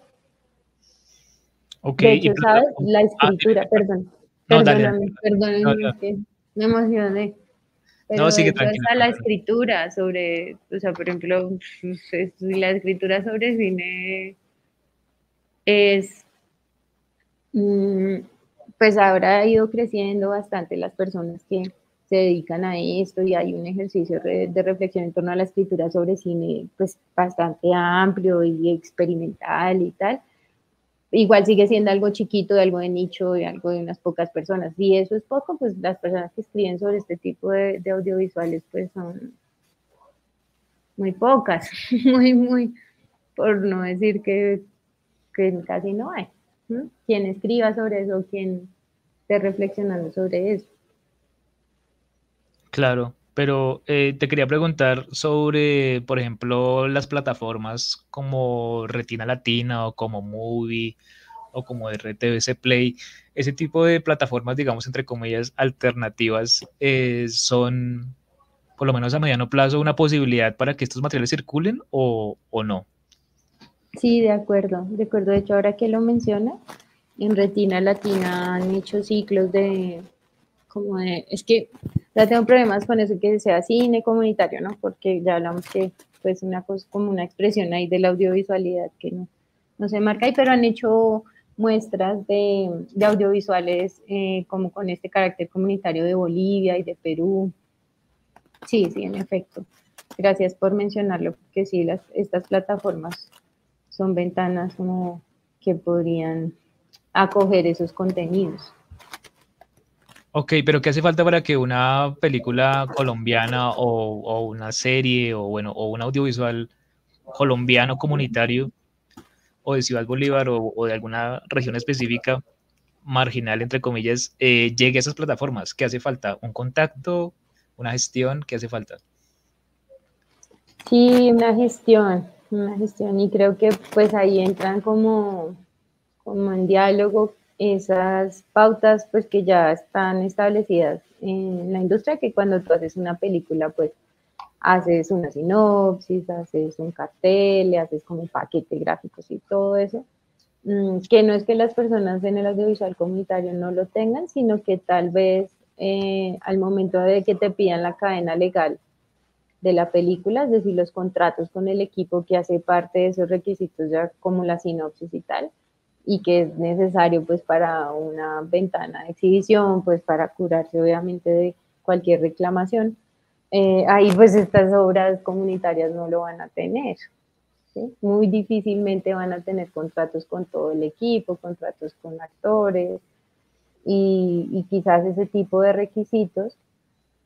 De hecho, ¿sabes? La escritura, perdón. Perdóname, perdóname, me emocioné. Pero no, sigue tranquilo. la escritura sobre, o sea, por ejemplo, la escritura sobre cine es, mm, pues ahora ha ido creciendo bastante las personas que se dedican a esto y hay un ejercicio de reflexión en torno a la escritura sobre cine, pues bastante amplio y experimental y tal igual sigue siendo algo chiquito, de algo de nicho, y algo de unas pocas personas. Y eso es poco, pues las personas que escriben sobre este tipo de, audiovisuales, pues son muy pocas, muy, muy, por no decir que, casi no hay. Quien escriba sobre eso, quien esté reflexionando sobre eso. Claro, pero eh, te quería preguntar sobre, por ejemplo, las plataformas como Retina Latina o como Movie o como RTVC Play. Ese tipo de plataformas, digamos, entre comillas, alternativas, eh, son, por lo menos a mediano plazo, una posibilidad para que estos materiales circulen o, o no. Sí, de acuerdo, de acuerdo. De hecho, ahora que lo menciona, en Retina Latina han hecho ciclos de, como de, es que ya tengo problemas con eso que sea cine comunitario, ¿no? Porque ya hablamos que pues una cosa como una expresión ahí de la audiovisualidad que no, no se marca ahí, pero han hecho muestras de, audiovisuales eh, como con este carácter comunitario de Bolivia y de Perú. Sí, sí, en efecto. Gracias por mencionarlo, porque sí, las, estas plataformas son ventanas como que podrían acoger esos contenidos. Ok, pero ¿qué hace falta para que una película colombiana o, una serie o bueno, o un audiovisual colombiano comunitario o de Ciudad Bolívar o, de alguna región específica marginal, entre comillas, eh, llegue a esas plataformas? ¿Qué hace falta? ¿Un contacto? ¿Una gestión? ¿Qué hace falta? Sí, una gestión, una gestión y creo que pues ahí entran como, como en diálogo esas pautas pues que ya están establecidas en la industria, que cuando tú haces una película pues haces una sinopsis, haces un cartel, haces como paquete gráficos y todo eso, mm, que no es que las personas en el audiovisual comunitario no lo tengan, sino que tal vez eh, al momento de que te pidan la cadena legal de la película, es decir, los contratos con el equipo que hace parte de esos requisitos ya como la sinopsis y tal, y que es necesario pues para una ventana de exhibición, pues para curarse obviamente de cualquier reclamación, eh, ahí pues estas obras comunitarias no lo van a tener. Muy difícilmente van a tener contratos con todo el equipo, contratos con actores y, y quizás ese tipo de requisitos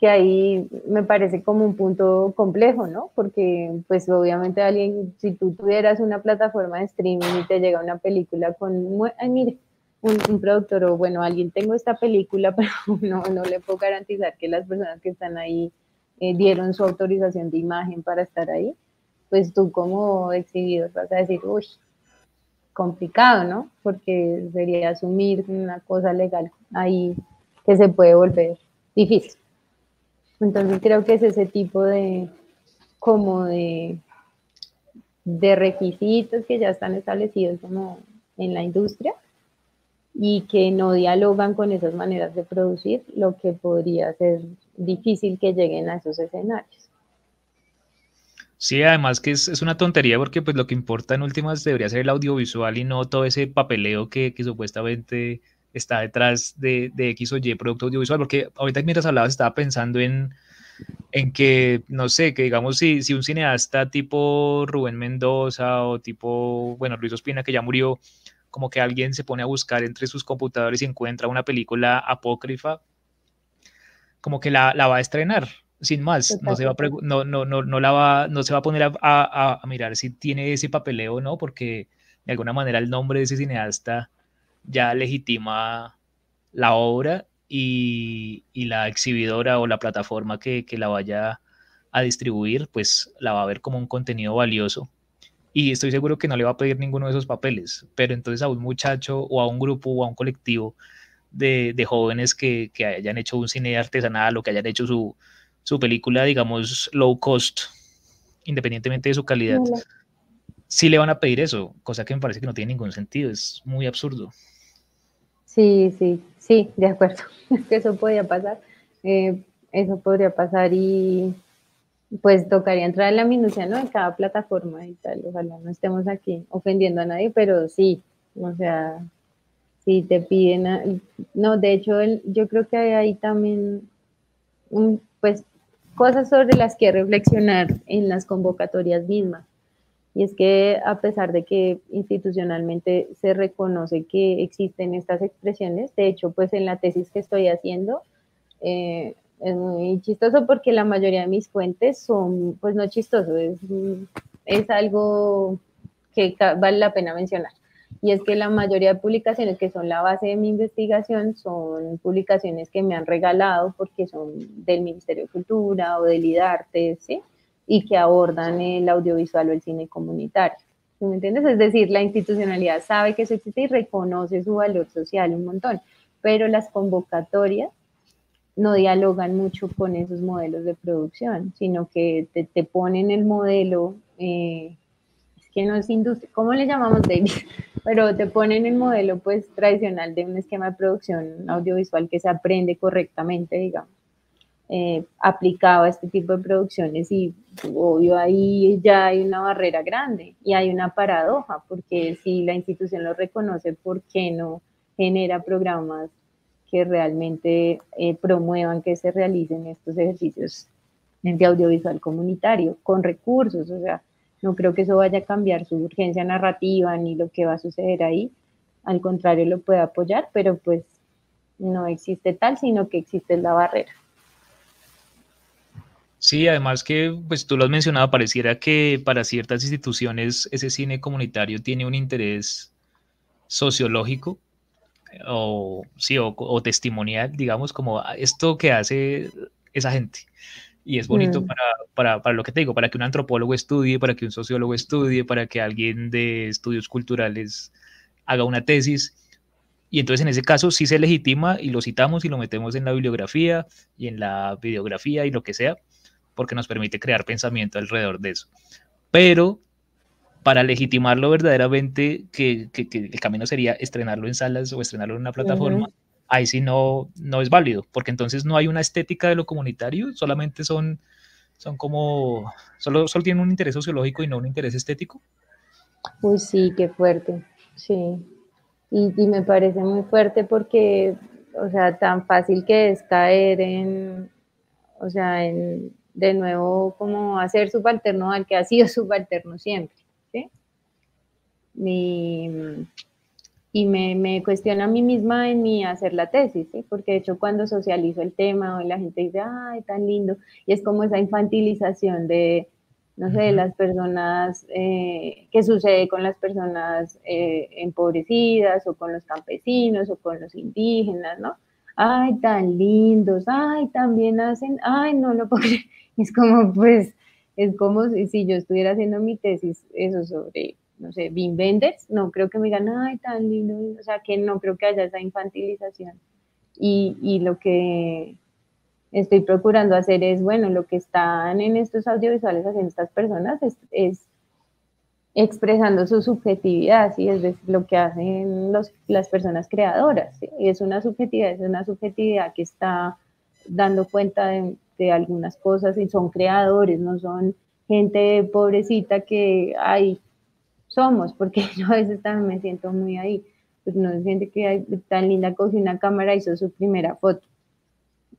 que ahí me parece como un punto complejo, ¿no? Porque pues obviamente alguien, si tú tuvieras una plataforma de streaming y te llega una película con, ay, mire, un, productor o bueno, alguien tengo esta película, pero no, no le puedo garantizar que las personas que están ahí eh, dieron su autorización de imagen para estar ahí, pues tú como exhibidor vas a decir, uy, complicado, ¿no? Porque sería asumir una cosa legal ahí que se puede volver difícil. Entonces creo que es ese tipo de, como de, de requisitos que ya están establecidos como en la industria y que no dialogan con esas maneras de producir, lo que podría ser difícil que lleguen a esos escenarios. Sí, además que es, una tontería porque pues lo que importa en últimas debería ser el audiovisual y no todo ese papeleo que, que supuestamente está detrás de, de, X o Y producto audiovisual, porque ahorita mientras hablabas estaba pensando en, en que, no sé, que digamos si, si un cineasta tipo Rubén Mendoza o tipo, bueno, Luis Ospina, que ya murió, como que alguien se pone a buscar entre sus computadores y encuentra una película apócrifa, como que la, la va a estrenar, sin más, no se va a, no, no, no, no, la va, no se va a poner a, a, a mirar si tiene ese papeleo o no, porque de alguna manera el nombre de ese cineasta ya legitima la obra y, la exhibidora o la plataforma que, la vaya a distribuir, pues la va a ver como un contenido valioso. Y estoy seguro que no le va a pedir ninguno de esos papeles, pero entonces a un muchacho o a un grupo o a un colectivo de, jóvenes que, hayan hecho un cine artesanal o que hayan hecho su, su película, digamos, low cost, independientemente de su calidad, sí le van a pedir eso, cosa que me parece que no tiene ningún sentido, es muy absurdo. Sí, sí, sí, de acuerdo, eso podría pasar, eh, eso podría pasar y pues tocaría entrar en la minucia, ¿no? En cada plataforma y tal, ojalá no estemos aquí ofendiendo a nadie, pero sí, o sea, si te piden, no, de hecho, yo creo que hay ahí también, pues, cosas sobre las que reflexionar en las convocatorias mismas. Y es que a pesar de que institucionalmente se reconoce que existen estas expresiones, de hecho, pues en la tesis que estoy haciendo, eh, es muy chistoso porque la mayoría de mis fuentes son, pues no chistoso, es, es algo que vale la pena mencionar. Y es que la mayoría de publicaciones que son la base de mi investigación son publicaciones que me han regalado porque son del Ministerio de Cultura o del IDARTE, ¿sí? Y que abordan el audiovisual o el cine comunitario. ¿Me entiendes? Es decir, la institucionalidad sabe que eso existe y reconoce su valor social un montón, pero las convocatorias no dialogan mucho con esos modelos de producción, sino que te, te ponen el modelo, eh, es que no es industria, ¿cómo le llamamos, David? Pero te ponen el modelo pues tradicional de un esquema de producción audiovisual que se aprende correctamente, digamos, eh, aplicado a este tipo de producciones y obvio ahí ya hay una barrera grande y hay una paradoja, porque si la institución lo reconoce, ¿por qué no genera programas que realmente eh, promuevan que se realicen estos ejercicios de audiovisual comunitario con recursos. O sea, no creo que eso vaya a cambiar su urgencia narrativa ni lo que va a suceder ahí. Al contrario, lo puede apoyar, pero pues no existe tal, sino que existe la barrera. Sí, además que, pues tú lo has mencionado, pareciera que para ciertas instituciones ese cine comunitario tiene un interés sociológico o, sí, o, testimonial, digamos, como esto que hace esa gente. Y es bonito mm. para, para, para, lo que te digo, para que un antropólogo estudie, para que un sociólogo estudie, para que alguien de estudios culturales haga una tesis. Y entonces en ese caso sí se legitima y lo citamos y lo metemos en la bibliografía y en la videografía y lo que sea, porque nos permite crear pensamiento alrededor de eso. Pero para legitimarlo verdaderamente, que, el camino sería estrenarlo en salas o estrenarlo en una plataforma, ahí sí no, no es válido, porque entonces no hay una estética de lo comunitario, solamente son, son como, solo, solo tienen un interés sociológico y no un interés estético. Uy, sí, qué fuerte, sí. Y, y me parece muy fuerte porque, o sea, tan fácil que es caer en, o sea, en, de nuevo, como hacer subalterno al que ha sido subalterno siempre y me, me cuestiona a mí misma en mi hacer la tesis, porque de hecho cuando socializo el tema, hoy la gente dice, ay, tan lindo, y es como esa infantilización de, no sé, de las personas, eh, que sucede con las personas eh, empobrecidas o con los campesinos o con los indígenas, ¿no? Ay, tan lindos, ay, también hacen, ay, no lo puedo creer. Es como, pues, es como si yo estuviera haciendo mi tesis, eso sobre no sé, Wim Wenders, no creo que me digan, ay, tan lindo, o sea, que no creo que haya esa infantilización. Y, y lo que estoy procurando hacer es, bueno, lo que están en estos audiovisuales haciendo estas personas es, es expresando su subjetividad, ¿sí? es lo que hacen los, las personas creadoras. ¿sí? Es una subjetividad, es una subjetividad que está dando cuenta de, de, algunas cosas y son creadores, no son gente pobrecita que, ay, somos, porque yo a veces también me siento muy ahí, pues no se siente que tan linda cosa una cámara hizo su primera foto.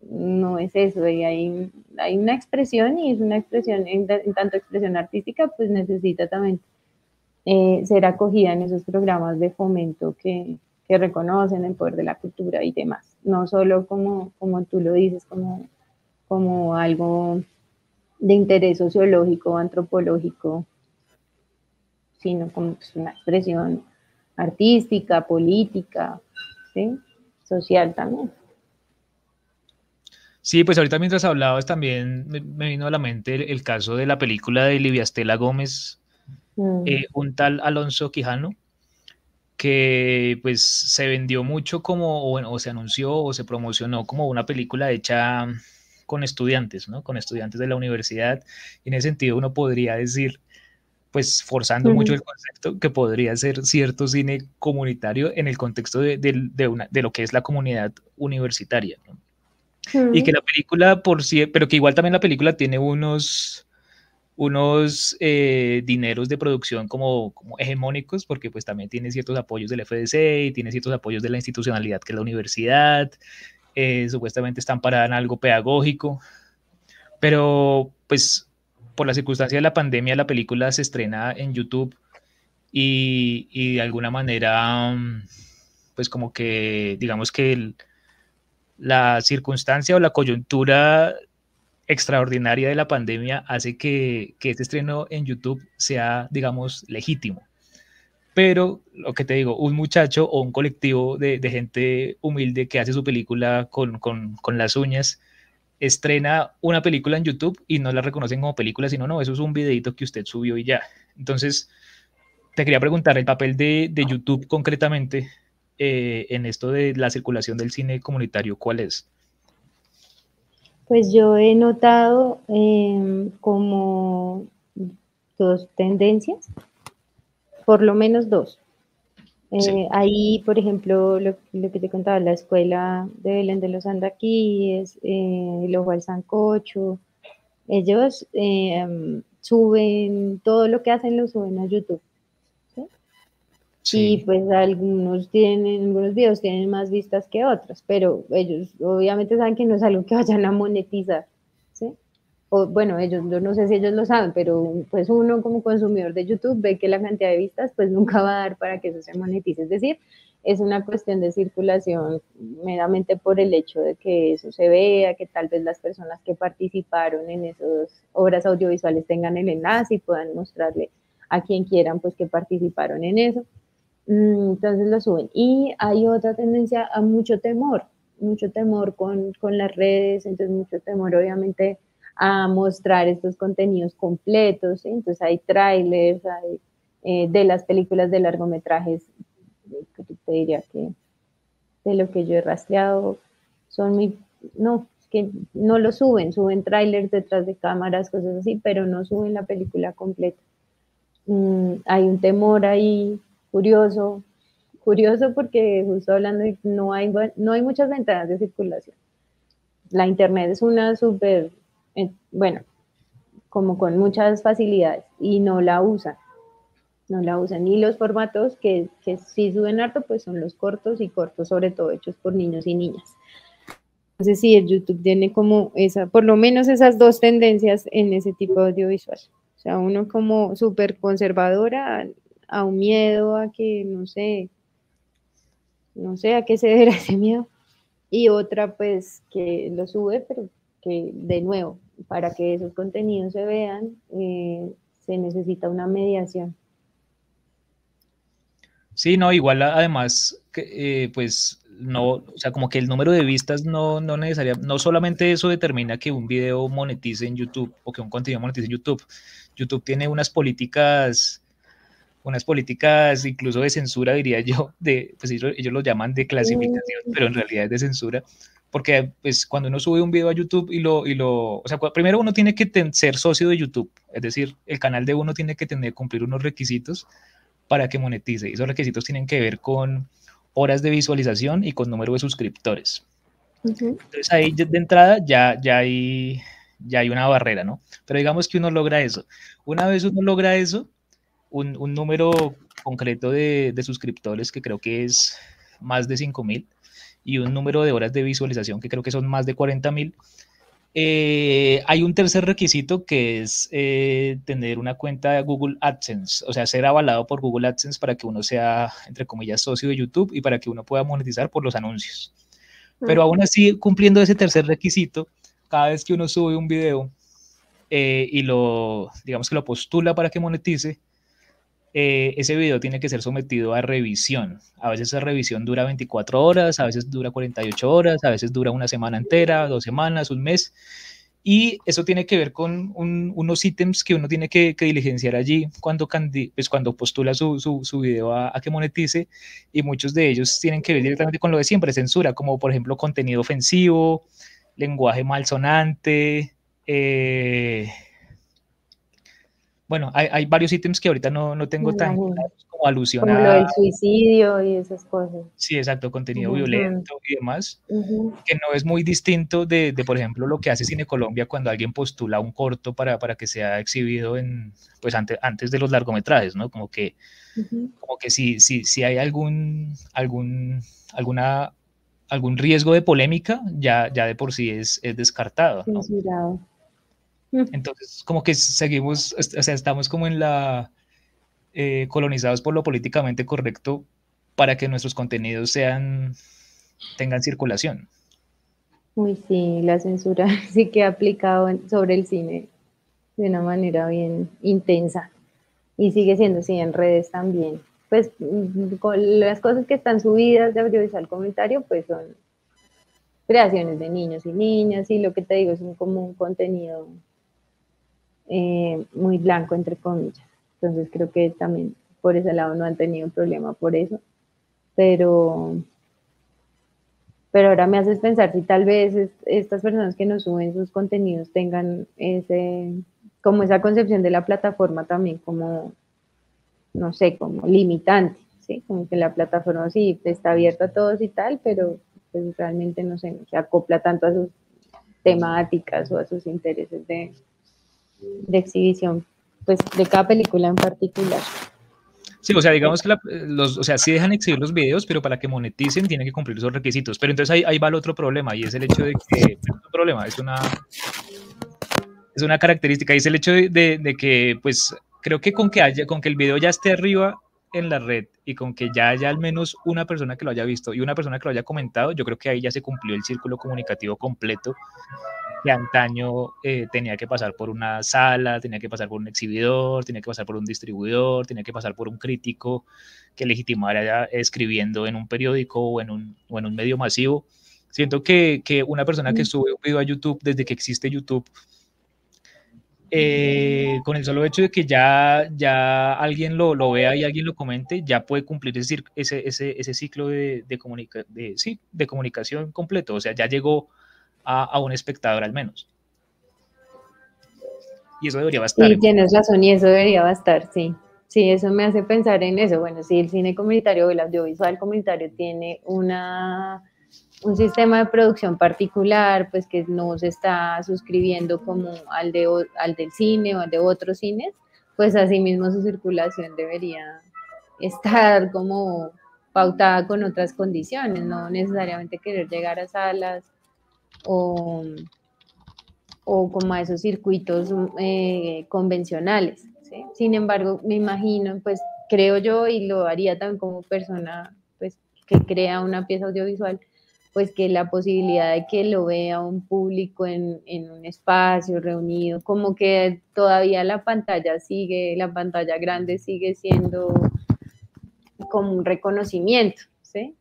No es eso, y hay, hay una expresión y es una expresión, en, tanto expresión artística, pues necesita también eh, ser acogida en esos programas de fomento que, que, reconocen el poder de la cultura y demás. No solo como, como tú lo dices, como, como algo de interés sociológico, antropológico, sino como una expresión artística, política, social también. Sí, pues ahorita mientras hablabas también me, vino a la mente el, caso de la película de Livia Estela Gómez, mm. eh, un tal Alonso Quijano, que pues se vendió mucho como, o, o, se anunció o se promocionó como una película hecha con estudiantes, ¿no? Con estudiantes de la universidad. Y en ese sentido uno podría decir pues forzando mucho el concepto que podría ser cierto cine comunitario en el contexto de, de, lo que es la comunidad universitaria. Y que la película por sí, pero que igual también la película tiene unos, unos eh, dineros de producción como, como, hegemónicos, porque pues también tiene ciertos apoyos del FDC y tiene ciertos apoyos de la institucionalidad que es la universidad, eh, supuestamente están paradas en algo pedagógico, pero pues por la circunstancia de la pandemia, la película se estrena en YouTube y, de alguna manera, pues como que, digamos que la circunstancia o la coyuntura extraordinaria de la pandemia hace que, que este estreno en YouTube sea, digamos, legítimo. Pero lo que te digo, un muchacho o un colectivo de, gente humilde que hace su película con, con, las uñas, estrena una película en YouTube y no la reconocen como película, sino no, eso es un videito que usted subió y ya. Entonces, te quería preguntar el papel de, de YouTube concretamente eh, en esto de la circulación del cine comunitario, ¿cuál es? Pues yo he notado em, como dos tendencias, por lo menos dos. Eh, ahí, por ejemplo, lo, que te contaba, la escuela de Belén de los Andaquíes, eh, el Ojo al Sancocho, ellos eh, suben, todo lo que hacen lo suben a YouTube. Y pues algunos tienen, algunos videos tienen más vistas que otros, pero ellos obviamente saben que no es algo que vayan a monetizar o bueno, ellos, yo no sé si ellos lo saben, pero pues uno como consumidor de YouTube ve que la cantidad de vistas pues nunca va a dar para que eso se monetice. Es decir, es una cuestión de circulación meramente por el hecho de que eso se vea, que tal vez las personas que participaron en esas obras audiovisuales tengan el enlace y puedan mostrarle a quien quieran pues que participaron en eso. Mm, entonces lo suben. Y hay otra tendencia a mucho temor, mucho temor con, con las redes, entonces mucho temor obviamente a mostrar estos contenidos completos. Entonces hay trailers, hay, eh, de las películas de largometrajes, te diría que de lo que yo he rastreado, son muy, no, que no lo suben, suben trailers detrás de cámaras, cosas así, pero no suben la película completa. Mm, hay un temor ahí curioso, curioso porque justo hablando no hay, no hay muchas ventanas de circulación. La internet es una súper bueno, como con muchas facilidades y no la usan. No la usan. Y los formatos que, que sí suben harto, pues son los cortos y cortos, sobre todo hechos por niños y niñas. Entonces sí, el YouTube tiene como esa, por lo menos esas dos tendencias en ese tipo de audiovisual. O sea, uno como súper conservadora, a un miedo a que, no sé, no sé a qué se deberá ese miedo. Y otra, pues, que lo sube, pero que de nuevo, para que esos contenidos se vean, eh, se necesita una mediación. Sí, no, igual además, eh, pues no, o sea, como que el número de vistas no, no necesariamente, no solamente eso determina que un video monetice en YouTube o que un contenido monetice en YouTube. YouTube tiene unas políticas, unas políticas incluso de censura, diría yo, de, pues ellos, ellos lo llaman de clasificación, pero en realidad es de censura, porque pues cuando uno sube un video a YouTube y lo, y lo o sea, primero uno tiene que ser socio de YouTube, es decir, el canal de uno tiene que tener, cumplir unos requisitos para que monetice. Y esos requisitos tienen que ver con horas de visualización y con número de suscriptores. Entonces ahí de entrada ya, ya, hay, ya hay una barrera, ¿no? Pero digamos que uno logra eso. Una vez uno logra eso, un, un número concreto de, de suscriptores que creo que es más de 5000, y un número de horas de visualización que creo que son más de 40 mil. Eh, hay un tercer requisito que es eh, tener una cuenta de Google AdSense, o sea, ser avalado por Google AdSense para que uno sea, entre comillas, socio de YouTube y para que uno pueda monetizar por los anuncios. Pero aún así, cumpliendo ese tercer requisito, cada vez que uno sube un video eh, y lo, digamos que lo postula para que monetice, eh, ese video tiene que ser sometido a revisión. A veces esa revisión dura 24 horas, a veces dura 48 horas, a veces dura una semana entera, dos semanas, un mes. Y eso tiene que ver con unos ítems que uno tiene que, diligenciar allí cuando, pues cuando postula su, su, video a, que monetice. Y muchos de ellos tienen que ver directamente con lo de siempre, censura, como por ejemplo contenido ofensivo, lenguaje malsonante, eh, bueno, hay, varios ítems que ahorita no, no tengo tan como alusión como lo del suicidio y esas cosas. Sí, exacto, contenido violento y demás, que no es muy distinto de, de, por ejemplo, lo que hace Cine Colombia cuando alguien postula un corto para, para que sea exhibido en, pues antes, antes de los largometrajes, ¿no? Como que, como que si, si, si hay algún, algún, alguna, algún riesgo de polémica, ya, ya de por sí es, es descartado. ¿no? Entonces, como que seguimos, o sea, estamos como en la, eh, colonizados por lo políticamente correcto para que nuestros contenidos sean, tengan circulación. Uy, sí, la censura sí que ha aplicado sobre el cine de una manera bien intensa y sigue siendo así en redes también. Pues mm, con las cosas que están subidas de audiovisual comunitario, pues son creaciones de niños y niñas y lo que te digo es un, como un contenido eh, muy blanco, entre comillas. Entonces creo que también por ese lado no han tenido un problema por eso. Pero, pero ahora me haces pensar si tal vez estas personas que nos suben sus contenidos tengan ese, como esa concepción de la plataforma también como, no sé, como limitante, ¿sí? Como que la plataforma sí está abierta a todos y tal, pero pues realmente no sé, se acopla tanto a sus temáticas o a sus intereses de, de exhibición, pues de cada película en particular. Sí, o sea, digamos que los, o sea, sí dejan exhibir los videos, pero para que moneticen tienen que cumplir esos requisitos. Pero entonces ahí, ahí va el otro problema y es el hecho de que, no es un problema, es una, es una característica y es el hecho de, de, que, pues, creo que con que haya, con que el video ya esté arriba en la red y con que ya haya al menos una persona que lo haya visto y una persona que lo haya comentado, yo creo que ahí ya se cumplió el círculo comunicativo completo que antaño eh, tenía que pasar por una sala, tenía que pasar por un exhibidor, tenía que pasar por un distribuidor, tenía que pasar por un crítico que legitimara escribiendo en un periódico o en un, o en un medio masivo. Siento que, que una persona que sube un video a YouTube desde que existe YouTube, eh, con el solo hecho de que ya, ya alguien lo, lo, vea y alguien lo comente, ya puede cumplir ese, ese, ese, ciclo de, de, de, sí, de comunicación completo. O sea, ya llegó a, un espectador al menos. Y eso debería bastar. Sí, tienes razón, y eso debería bastar, sí. Sí, eso me hace pensar en eso. Bueno, si el cine comunitario o el audiovisual comunitario tiene una, un sistema de producción particular, pues que no se está suscribiendo como al, de, al del cine o al de otros cines, pues asimismo su circulación debería estar como pautada con otras condiciones, no necesariamente querer llegar a salas o, o como a esos circuitos eh, convencionales. Sin embargo, me imagino, pues creo yo, y lo haría también como persona pues, que crea una pieza audiovisual, pues que la posibilidad de que lo vea un público en, en, un espacio reunido, como que todavía la pantalla sigue, la pantalla grande sigue siendo como un reconocimiento, ¿sí?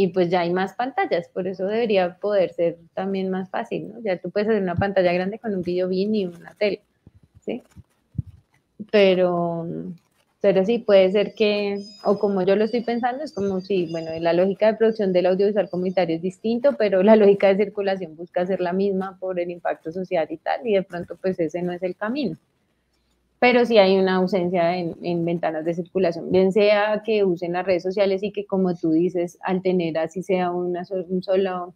Y pues ya hay más pantallas, por eso debería poder ser también más fácil, ¿no? Ya tú puedes hacer una pantalla grande con un video bien y una tele, ¿sí? Pero, pero sí, puede ser que, o como yo lo estoy pensando, es como si, bueno, la lógica de producción del audiovisual comunitario es distinto, pero la lógica de circulación busca ser la misma por el impacto social y tal, y de pronto pues ese no es el camino pero sí hay una ausencia en, ventanas de circulación, bien sea que usen las redes sociales y que como tú dices, al tener así sea una, un solo,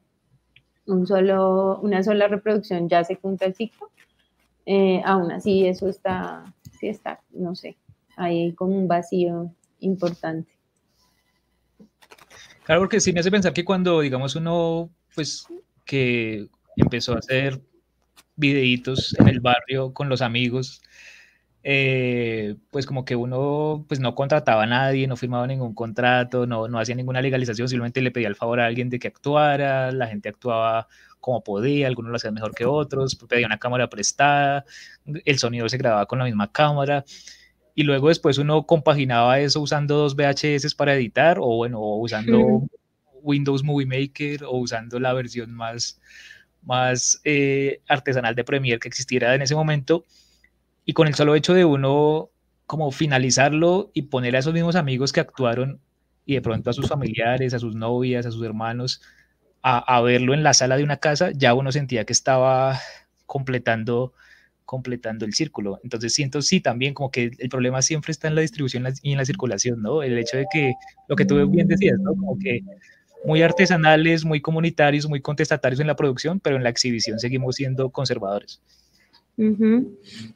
un solo, una sola reproducción ya se cumple el ciclo, eh, aún así eso está, sí está, no sé, hay como un vacío importante. Claro, porque sí me hace pensar que cuando, digamos, uno, pues, que empezó a hacer videitos en el barrio con los amigos, eh, pues como que uno pues no contrataba a nadie, no firmaba ningún contrato, no, no hacía ninguna legalización, simplemente le pedía el favor a alguien de que actuara, la gente actuaba como podía, algunos lo hacían mejor que otros, pedía una cámara prestada, el sonido se grababa con la misma cámara y luego después uno compaginaba eso usando dos VHS para editar o bueno, usando Windows Movie Maker o usando la versión más, más eh, artesanal de Premiere que existiera en ese momento y con el solo hecho de uno como finalizarlo y poner a esos mismos amigos que actuaron y de pronto a sus familiares, a sus novias, a sus hermanos, a, verlo en la sala de una casa, ya uno sentía que estaba completando completando el círculo. Entonces siento sí también como que el problema siempre está en la distribución y en la circulación, ¿no? El hecho de que, lo que tú bien decías, ¿no? Como que muy artesanales, muy comunitarios, muy contestatarios en la producción, pero en la exhibición seguimos siendo conservadores.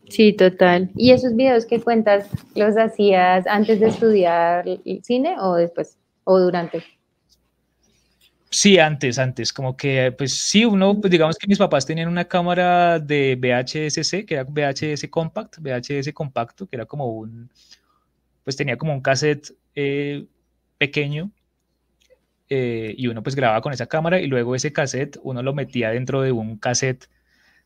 Sí, total. ¿Y esos videos que cuentas los hacías antes de estudiar cine o después o durante? Sí, antes, antes, como que, pues sí, uno, pues digamos que mis papás tenían una cámara de VHS-C, que era VHS Compact, VHS compacto, que era como un, pues tenía como un cassette eh, pequeño, eh, y uno pues grababa con esa cámara, y luego ese cassette uno lo metía dentro de un cassette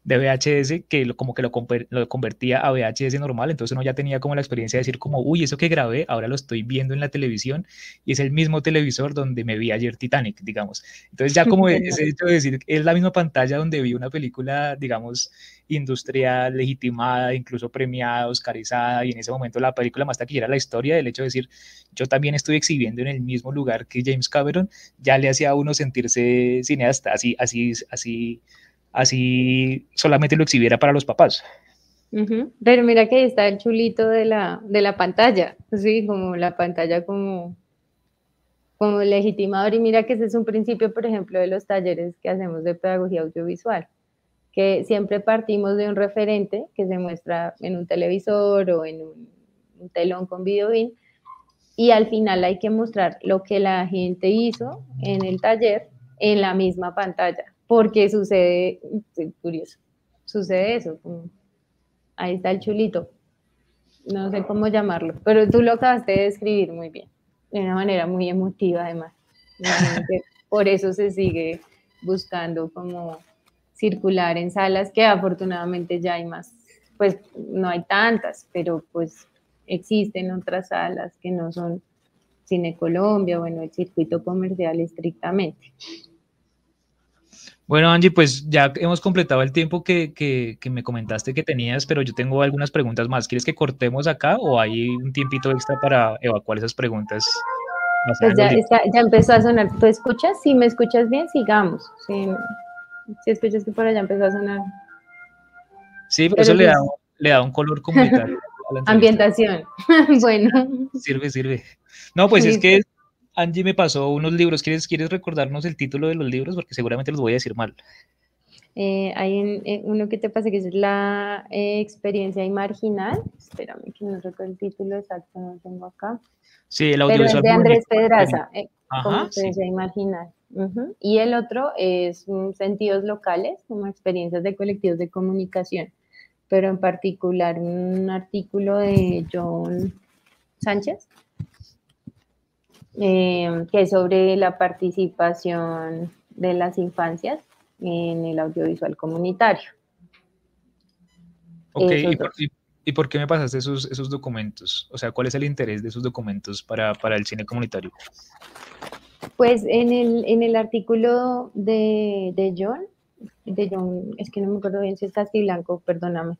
de VHS que lo, como que lo, lo, convertía a VHS normal, entonces uno ya tenía como la experiencia de decir como, uy, eso que grabé, ahora lo estoy viendo en la televisión y es el mismo televisor donde me vi ayer Titanic, digamos. Entonces ya como ese hecho de decir, es la misma pantalla donde vi una película, digamos, industrial, legitimada, incluso premiada, oscarizada, y en ese momento la película más taquillera la historia, del hecho de decir, yo también estoy exhibiendo en el mismo lugar que James Cameron, ya le hacía a uno sentirse cineasta, así, así, así así solamente lo exhibiera para los papás. Pero mira que ahí está el chulito de la, de la pantalla, sí, como la pantalla como, como legitimador. Y mira que ese es un principio, por ejemplo, de los talleres que hacemos de pedagogía audiovisual, que siempre partimos de un referente que se muestra en un televisor o en un, telón con videoin, y al final hay que mostrar lo que la gente hizo en el taller en la misma pantalla porque sucede, curioso, sucede eso. ahí está el chulito. No sé cómo llamarlo, pero tú lo acabaste de describir muy bien, de una manera muy emotiva además. Por eso se sigue buscando como circular en salas que afortunadamente ya hay más, pues no hay tantas, pero pues existen otras salas que no son Cine Colombia, bueno, el circuito comercial estrictamente. Bueno, Angie, pues ya hemos completado el tiempo que, que, me comentaste que tenías, pero yo tengo algunas preguntas más. ¿Quieres que cortemos acá o hay un tiempito extra para evacuar esas preguntas? Pues ya, ya, empezó a sonar. ¿Tú escuchas? Si me escuchas bien, sigamos. Si, si escuchas que por allá empezó a sonar. Sí, por eso le, da, le da un color comunitario. Ambientación. bueno. Sirve, sirve. No, pues es que Angie me pasó unos libros. ¿Quieres, ¿Quieres recordarnos el título de los libros? Porque seguramente los voy a decir mal. Eh, hay eh, uno que te pasa que es la eh, experiencia marginal. Espérame que no recuerdo el título exacto, no lo tengo acá. Sí, el audiovisual. de Andrés Pedraza, como experiencia marginal. Y el otro es sentidos locales, como experiencias de colectivos de comunicación, pero en particular un artículo de John Sánchez, eh, que es sobre la participación de las infancias en el audiovisual comunitario. Ok, ¿Y por, qué me pasaste esos, esos documentos? O sea, ¿cuál es el interés de esos documentos para, para el cine comunitario? Pues en el, en el artículo de, de, John, de John, es que no me acuerdo bien si es Castiblanco, perdóname.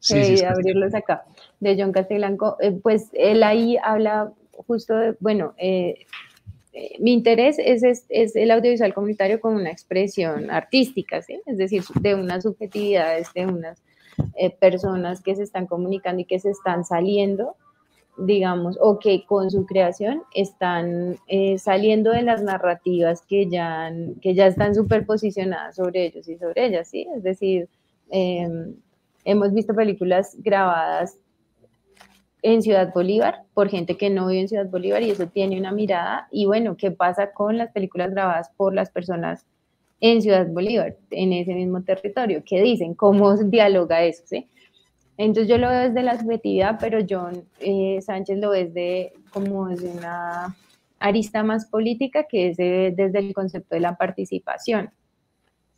Sí, sí, abrirlos acá, de John Castiblanco, eh, pues él ahí habla justo, bueno, eh, eh, mi interés es, es, el audiovisual comunitario como una expresión artística, ¿sí? es decir, de unas subjetividades, de unas eh, personas que se están comunicando y que se están saliendo, digamos, o que con su creación están saliendo de las narrativas que ya, que ya están superposicionadas sobre ellos y sobre ellas, ¿sí? Es decir, em, hemos visto películas grabadas en Ciudad Bolívar por gente que no vive en Ciudad Bolívar y eso tiene una mirada. Y bueno, ¿qué pasa con las películas grabadas por las personas en Ciudad Bolívar, en ese mismo territorio? ¿Qué dicen? ¿Cómo dialoga eso? ¿sí? Entonces yo lo veo desde la subjetividad, pero John eh, Sánchez lo ve desde como desde una arista más política que es desde el concepto de la participación.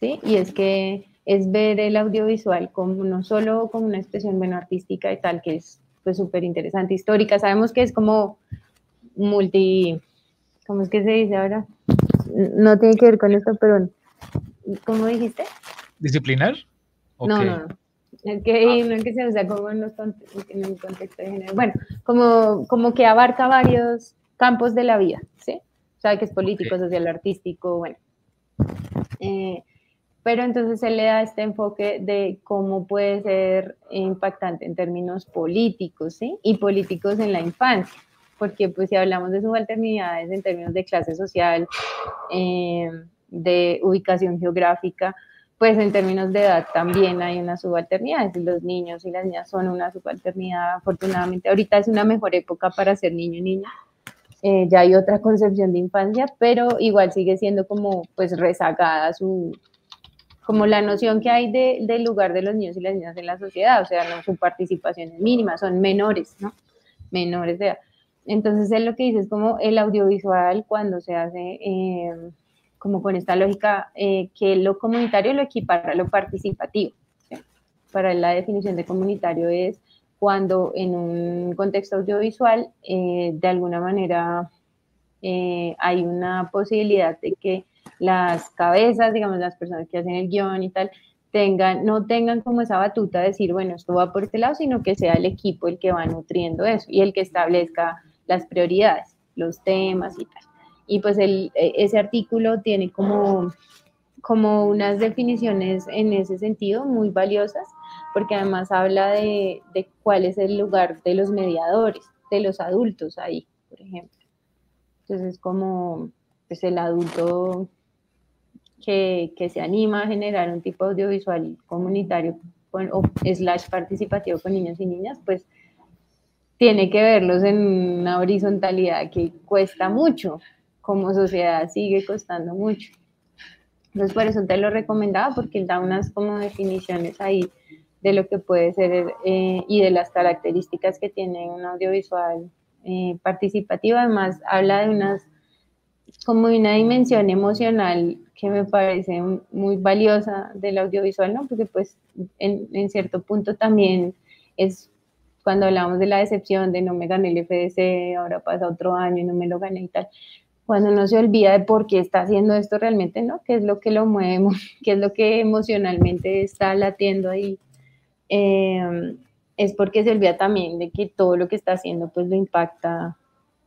¿sí? Y es que es ver el audiovisual como no solo como una expresión bueno, artística y tal, que es pues súper interesante, histórica. Sabemos que es como multi, ¿cómo es que se dice ahora? No tiene que ver con esto, pero ¿cómo dijiste? ¿Disciplinar? No, no, no. Es que no es que se usa como en, los en el contexto de género. Bueno, como, como que abarca varios campos de la vida, ¿sí? O sea, que es político, social, artístico, bueno. Eh, pero entonces se le da este enfoque de cómo puede ser impactante en términos políticos, ¿sí? Y políticos en la infancia, porque pues si hablamos de subalternidades en términos de clase social, eh, de ubicación geográfica, pues en términos de edad también hay una subalternidad, los niños y las niñas son una subalternidad, afortunadamente ahorita es una mejor época para ser niño y niña, eh, ya hay otra concepción de infancia, pero igual sigue siendo como pues rezagada su, como la noción que hay de, del lugar de los niños y las niñas en la sociedad, o sea, no su participación es mínima, son menores, ¿no? Menores de edad. Entonces, él lo que dice es como el audiovisual cuando se hace... Eh, como con esta lógica eh, que lo comunitario lo equipara a lo participativo. Para la definición de comunitario es cuando en un contexto audiovisual eh, de alguna manera eh, hay una posibilidad de que las cabezas, digamos, las personas que hacen el guion y tal, tengan, no tengan como esa batuta de decir, bueno, esto va por este lado, sino que sea el equipo el que va nutriendo eso y el que establezca las prioridades, los temas y tal. Y pues el, e, ese artículo tiene como, como unas definiciones en ese sentido muy valiosas, porque además habla de, de cuál es el lugar de los mediadores, de los adultos ahí, por ejemplo. Entonces, como pues el adulto que, se anima a generar un tipo audiovisual comunitario o slash participativo con niños y niñas, pues tiene que verlos en una horizontalidad que cuesta mucho, como sociedad sigue costando mucho. Entonces, por eso te lo recomendaba, porque da unas como definiciones ahí de lo que puede ser eh, y de las características que tiene un audiovisual eh, participativo. Además, habla de unas, como una dimensión emocional que me parece muy valiosa del audiovisual, ¿no? Porque pues en, en cierto punto también es cuando hablamos de la decepción de no me gané el FDC, ahora pasa otro año y no me lo gané y tal, cuando uno se olvida de por qué está haciendo esto realmente, ¿no? ¿Qué es lo que lo mueve? ¿Qué es lo que emocionalmente está latiendo ahí? Eh, es porque se olvida también de que todo lo que está haciendo pues lo impacta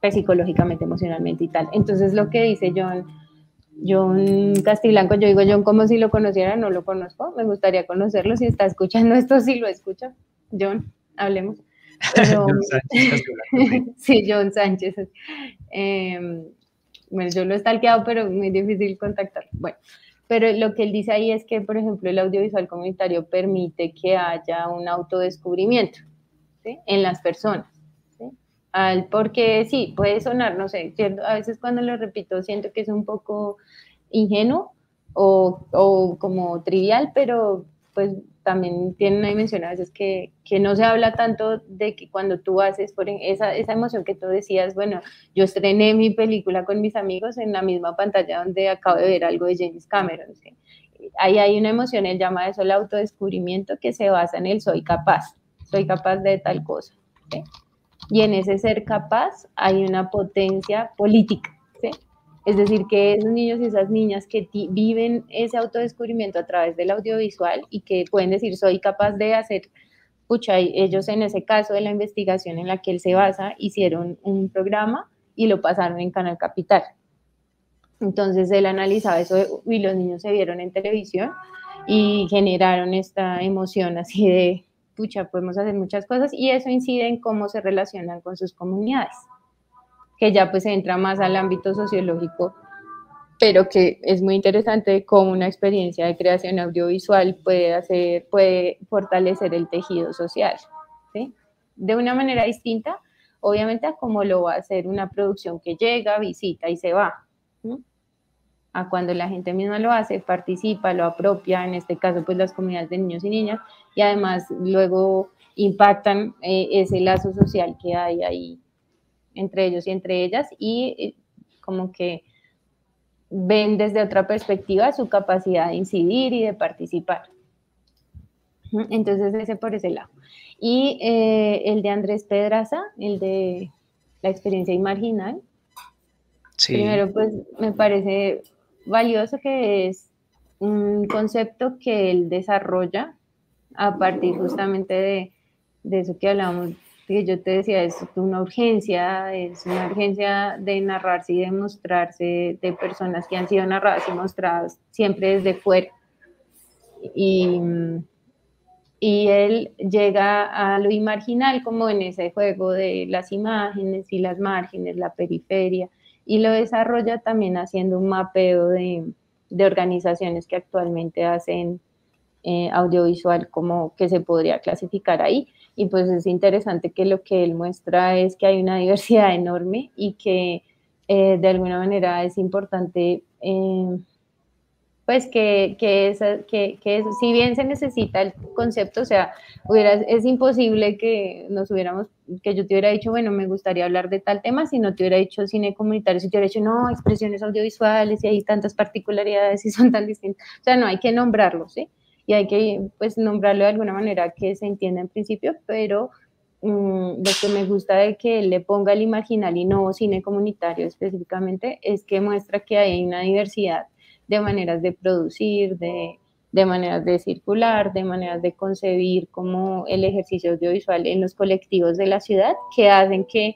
pues, psicológicamente, emocionalmente y tal. Entonces lo que dice John, John Castiblanco, yo digo John como si lo conociera, no lo conozco, me gustaría conocerlo, si está escuchando esto, si lo escucha. John, hablemos. John Sánchez, sí, John Sánchez. Eh, bueno, yo lo he stalkeado, pero es muy difícil contactar. Bueno, pero lo que él dice ahí es que, por ejemplo, el audiovisual comunitario permite que haya un autodescubrimiento ¿sí? en las personas. ¿Sí? Al, porque sí, puede sonar, no sé, a veces cuando lo repito siento que es un poco ingenuo o, o como trivial, pero pues también tiene una dimensión a veces que, que, no se habla tanto de que cuando tú haces por esa, esa emoción que tú decías, bueno, yo estrené mi película con mis amigos en la misma pantalla donde acabo de ver algo de James Cameron. Ahí hay una emoción, él llama eso el autodescubrimiento que se basa en el soy capaz, soy capaz de tal cosa. Y en ese ser capaz hay una potencia política. ¿sí? Es decir, que esos niños y esas niñas que viven ese autodescubrimiento a través del audiovisual y que pueden decir, soy capaz de hacer, pucha, ellos en ese caso de la investigación en la que él se basa, hicieron un programa y lo pasaron en Canal Capital. Entonces él analizaba eso y los niños se vieron en televisión y generaron esta emoción así de, pucha, podemos hacer muchas cosas y eso incide en cómo se relacionan con sus comunidades que ya pues entra más al ámbito sociológico, pero que es muy interesante cómo una experiencia de creación audiovisual puede, hacer, puede fortalecer el tejido social, ¿sí? De una manera distinta, obviamente, a cómo lo va a hacer una producción que llega, visita y se va. A cuando la gente misma lo hace, participa, lo apropia, en este caso, pues las comunidades de niños y niñas, y además luego impactan eh, ese lazo social que hay ahí entre ellos y entre ellas y eh, como que ven desde otra perspectiva su capacidad de incidir y de participar. Entonces ese por ese lado. Y eh, el de Andrés Pedraza, el de la experiencia imarginal. Primero, pues me parece valioso que es un concepto que él desarrolla a partir justamente de, de eso que hablábamos que yo te decía, es una urgencia, es una urgencia de narrarse y de mostrarse de personas que han sido narradas y mostradas siempre desde fuera, y, y él llega a lo imarginal como en ese juego de las imágenes y las márgenes, la periferia, y lo desarrolla también haciendo un mapeo de, de organizaciones que actualmente hacen eh, audiovisual como que se podría clasificar ahí. Y pues es interesante que lo que él muestra es que hay una diversidad enorme y que eh, de alguna manera es importante eh, pues que, que, que, que, si bien se necesita el concepto, o sea, hubiera, es imposible que nos hubiéramos, que yo te hubiera dicho, bueno, me gustaría hablar de tal tema, si no te hubiera dicho cine comunitario, si te hubiera dicho, no, expresiones audiovisuales y hay tantas particularidades y son tan distintas, o sea, no, hay que nombrarlo, ¿sí? Y hay que, pues, nombrarlo de alguna manera que se entienda en principio, pero mm, lo que me gusta de que le ponga el imaginal y no cine comunitario específicamente es que muestra que hay una diversidad de maneras de producir, de, maneras de circular, de maneras de concebir como el ejercicio audiovisual en los colectivos de la ciudad que hacen que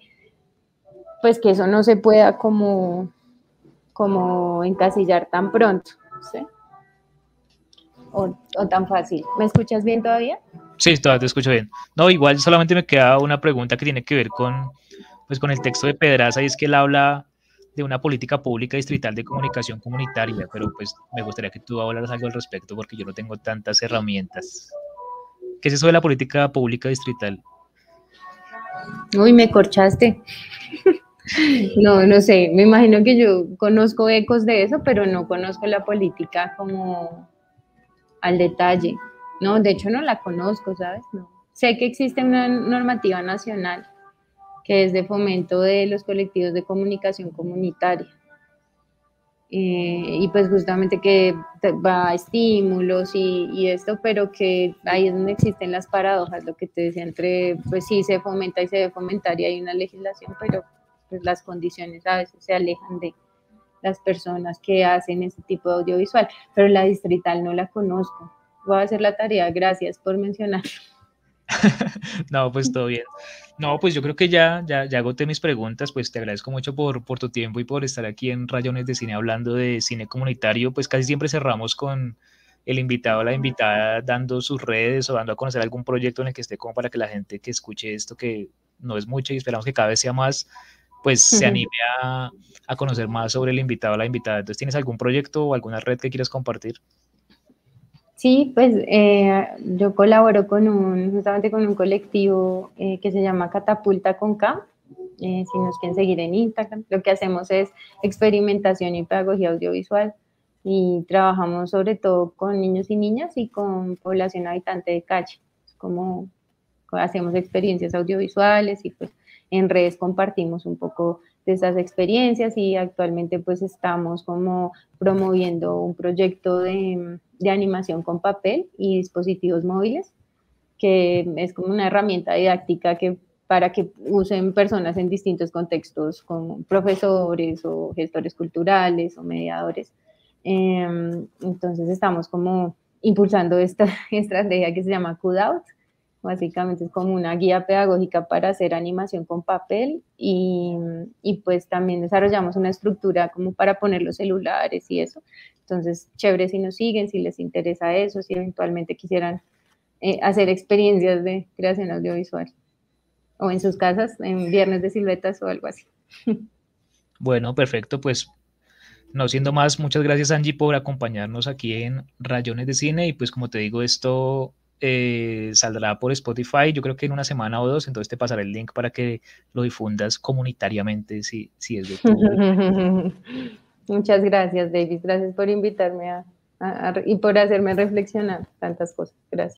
pues que eso no se pueda como, como encasillar tan pronto, o, o, tan fácil. ¿Me escuchas bien todavía? Sí, todavía te escucho bien. No, igual solamente me queda una pregunta que tiene que ver con, pues, con el texto de Pedraza y es que él habla de una política pública distrital de comunicación comunitaria, pero pues me gustaría que tú hablaras algo al respecto porque yo no tengo tantas herramientas. ¿Qué es eso de la política pública distrital? Uy, me corchaste. no, no sé, me imagino que yo conozco ecos de eso, pero no conozco la política como al detalle. No, de hecho no la conozco, ¿sabes? No. Sé que existe una normativa nacional que es de fomento de los colectivos de comunicación comunitaria. Eh, y pues justamente que va a estímulos y, esto, pero que ahí es donde existen las paradojas, lo que te decía, entre, pues sí se fomenta y se debe fomentar y hay una legislación, pero pues las condiciones a veces se alejan de las personas que hacen ese tipo de audiovisual, pero la distrital no la conozco. Voy a hacer la tarea, gracias por mencionarlo. no, pues todo bien. No, pues yo creo que ya, ya, ya agoté mis preguntas, pues te agradezco mucho por, por tu tiempo y por estar aquí en Rayones de Cine hablando de cine comunitario, pues casi siempre cerramos con el invitado o la invitada dando sus redes o dando a conocer algún proyecto en el que esté como para que la gente que escuche esto, que no es mucho y esperamos que cada vez sea más, pues se anime a, a conocer más sobre el invitado o la invitada. Entonces, ¿tienes algún proyecto o alguna red que quieras compartir? Sí, pues eh, yo colaboro con un, justamente con un colectivo eh, que se llama Catapulta con K. Eh, si nos quieren seguir en Instagram, lo que hacemos es experimentación y pedagogía audiovisual y trabajamos sobre todo con niños y niñas y con población habitante de calle. Como hacemos experiencias audiovisuales y pues en redes compartimos un poco de esas experiencias y actualmente pues estamos como promoviendo un proyecto de, de animación con papel y dispositivos móviles, que es como una herramienta didáctica que para que usen personas en distintos contextos, como profesores o gestores culturales o mediadores. Em, entonces estamos como impulsando esta estrategia que se llama CUDOUT, Básicamente es como una guía pedagógica para hacer animación con papel y, y, pues también desarrollamos una estructura como para poner los celulares y eso. Entonces, chévere si nos siguen, si les interesa eso, si eventualmente quisieran eh, hacer experiencias de creación audiovisual o en sus casas en viernes de siluetas o algo así. Bueno, perfecto, pues no siendo más, muchas gracias Angie por acompañarnos aquí en Rayones de Cine y pues como te digo, esto eh, saldrá por Spotify, yo creo que en una semana o dos, entonces te pasaré el link para que lo difundas comunitariamente si, si es de tu... Muchas gracias, David. Gracias por invitarme a, y por hacerme reflexionar tantas cosas. Gracias.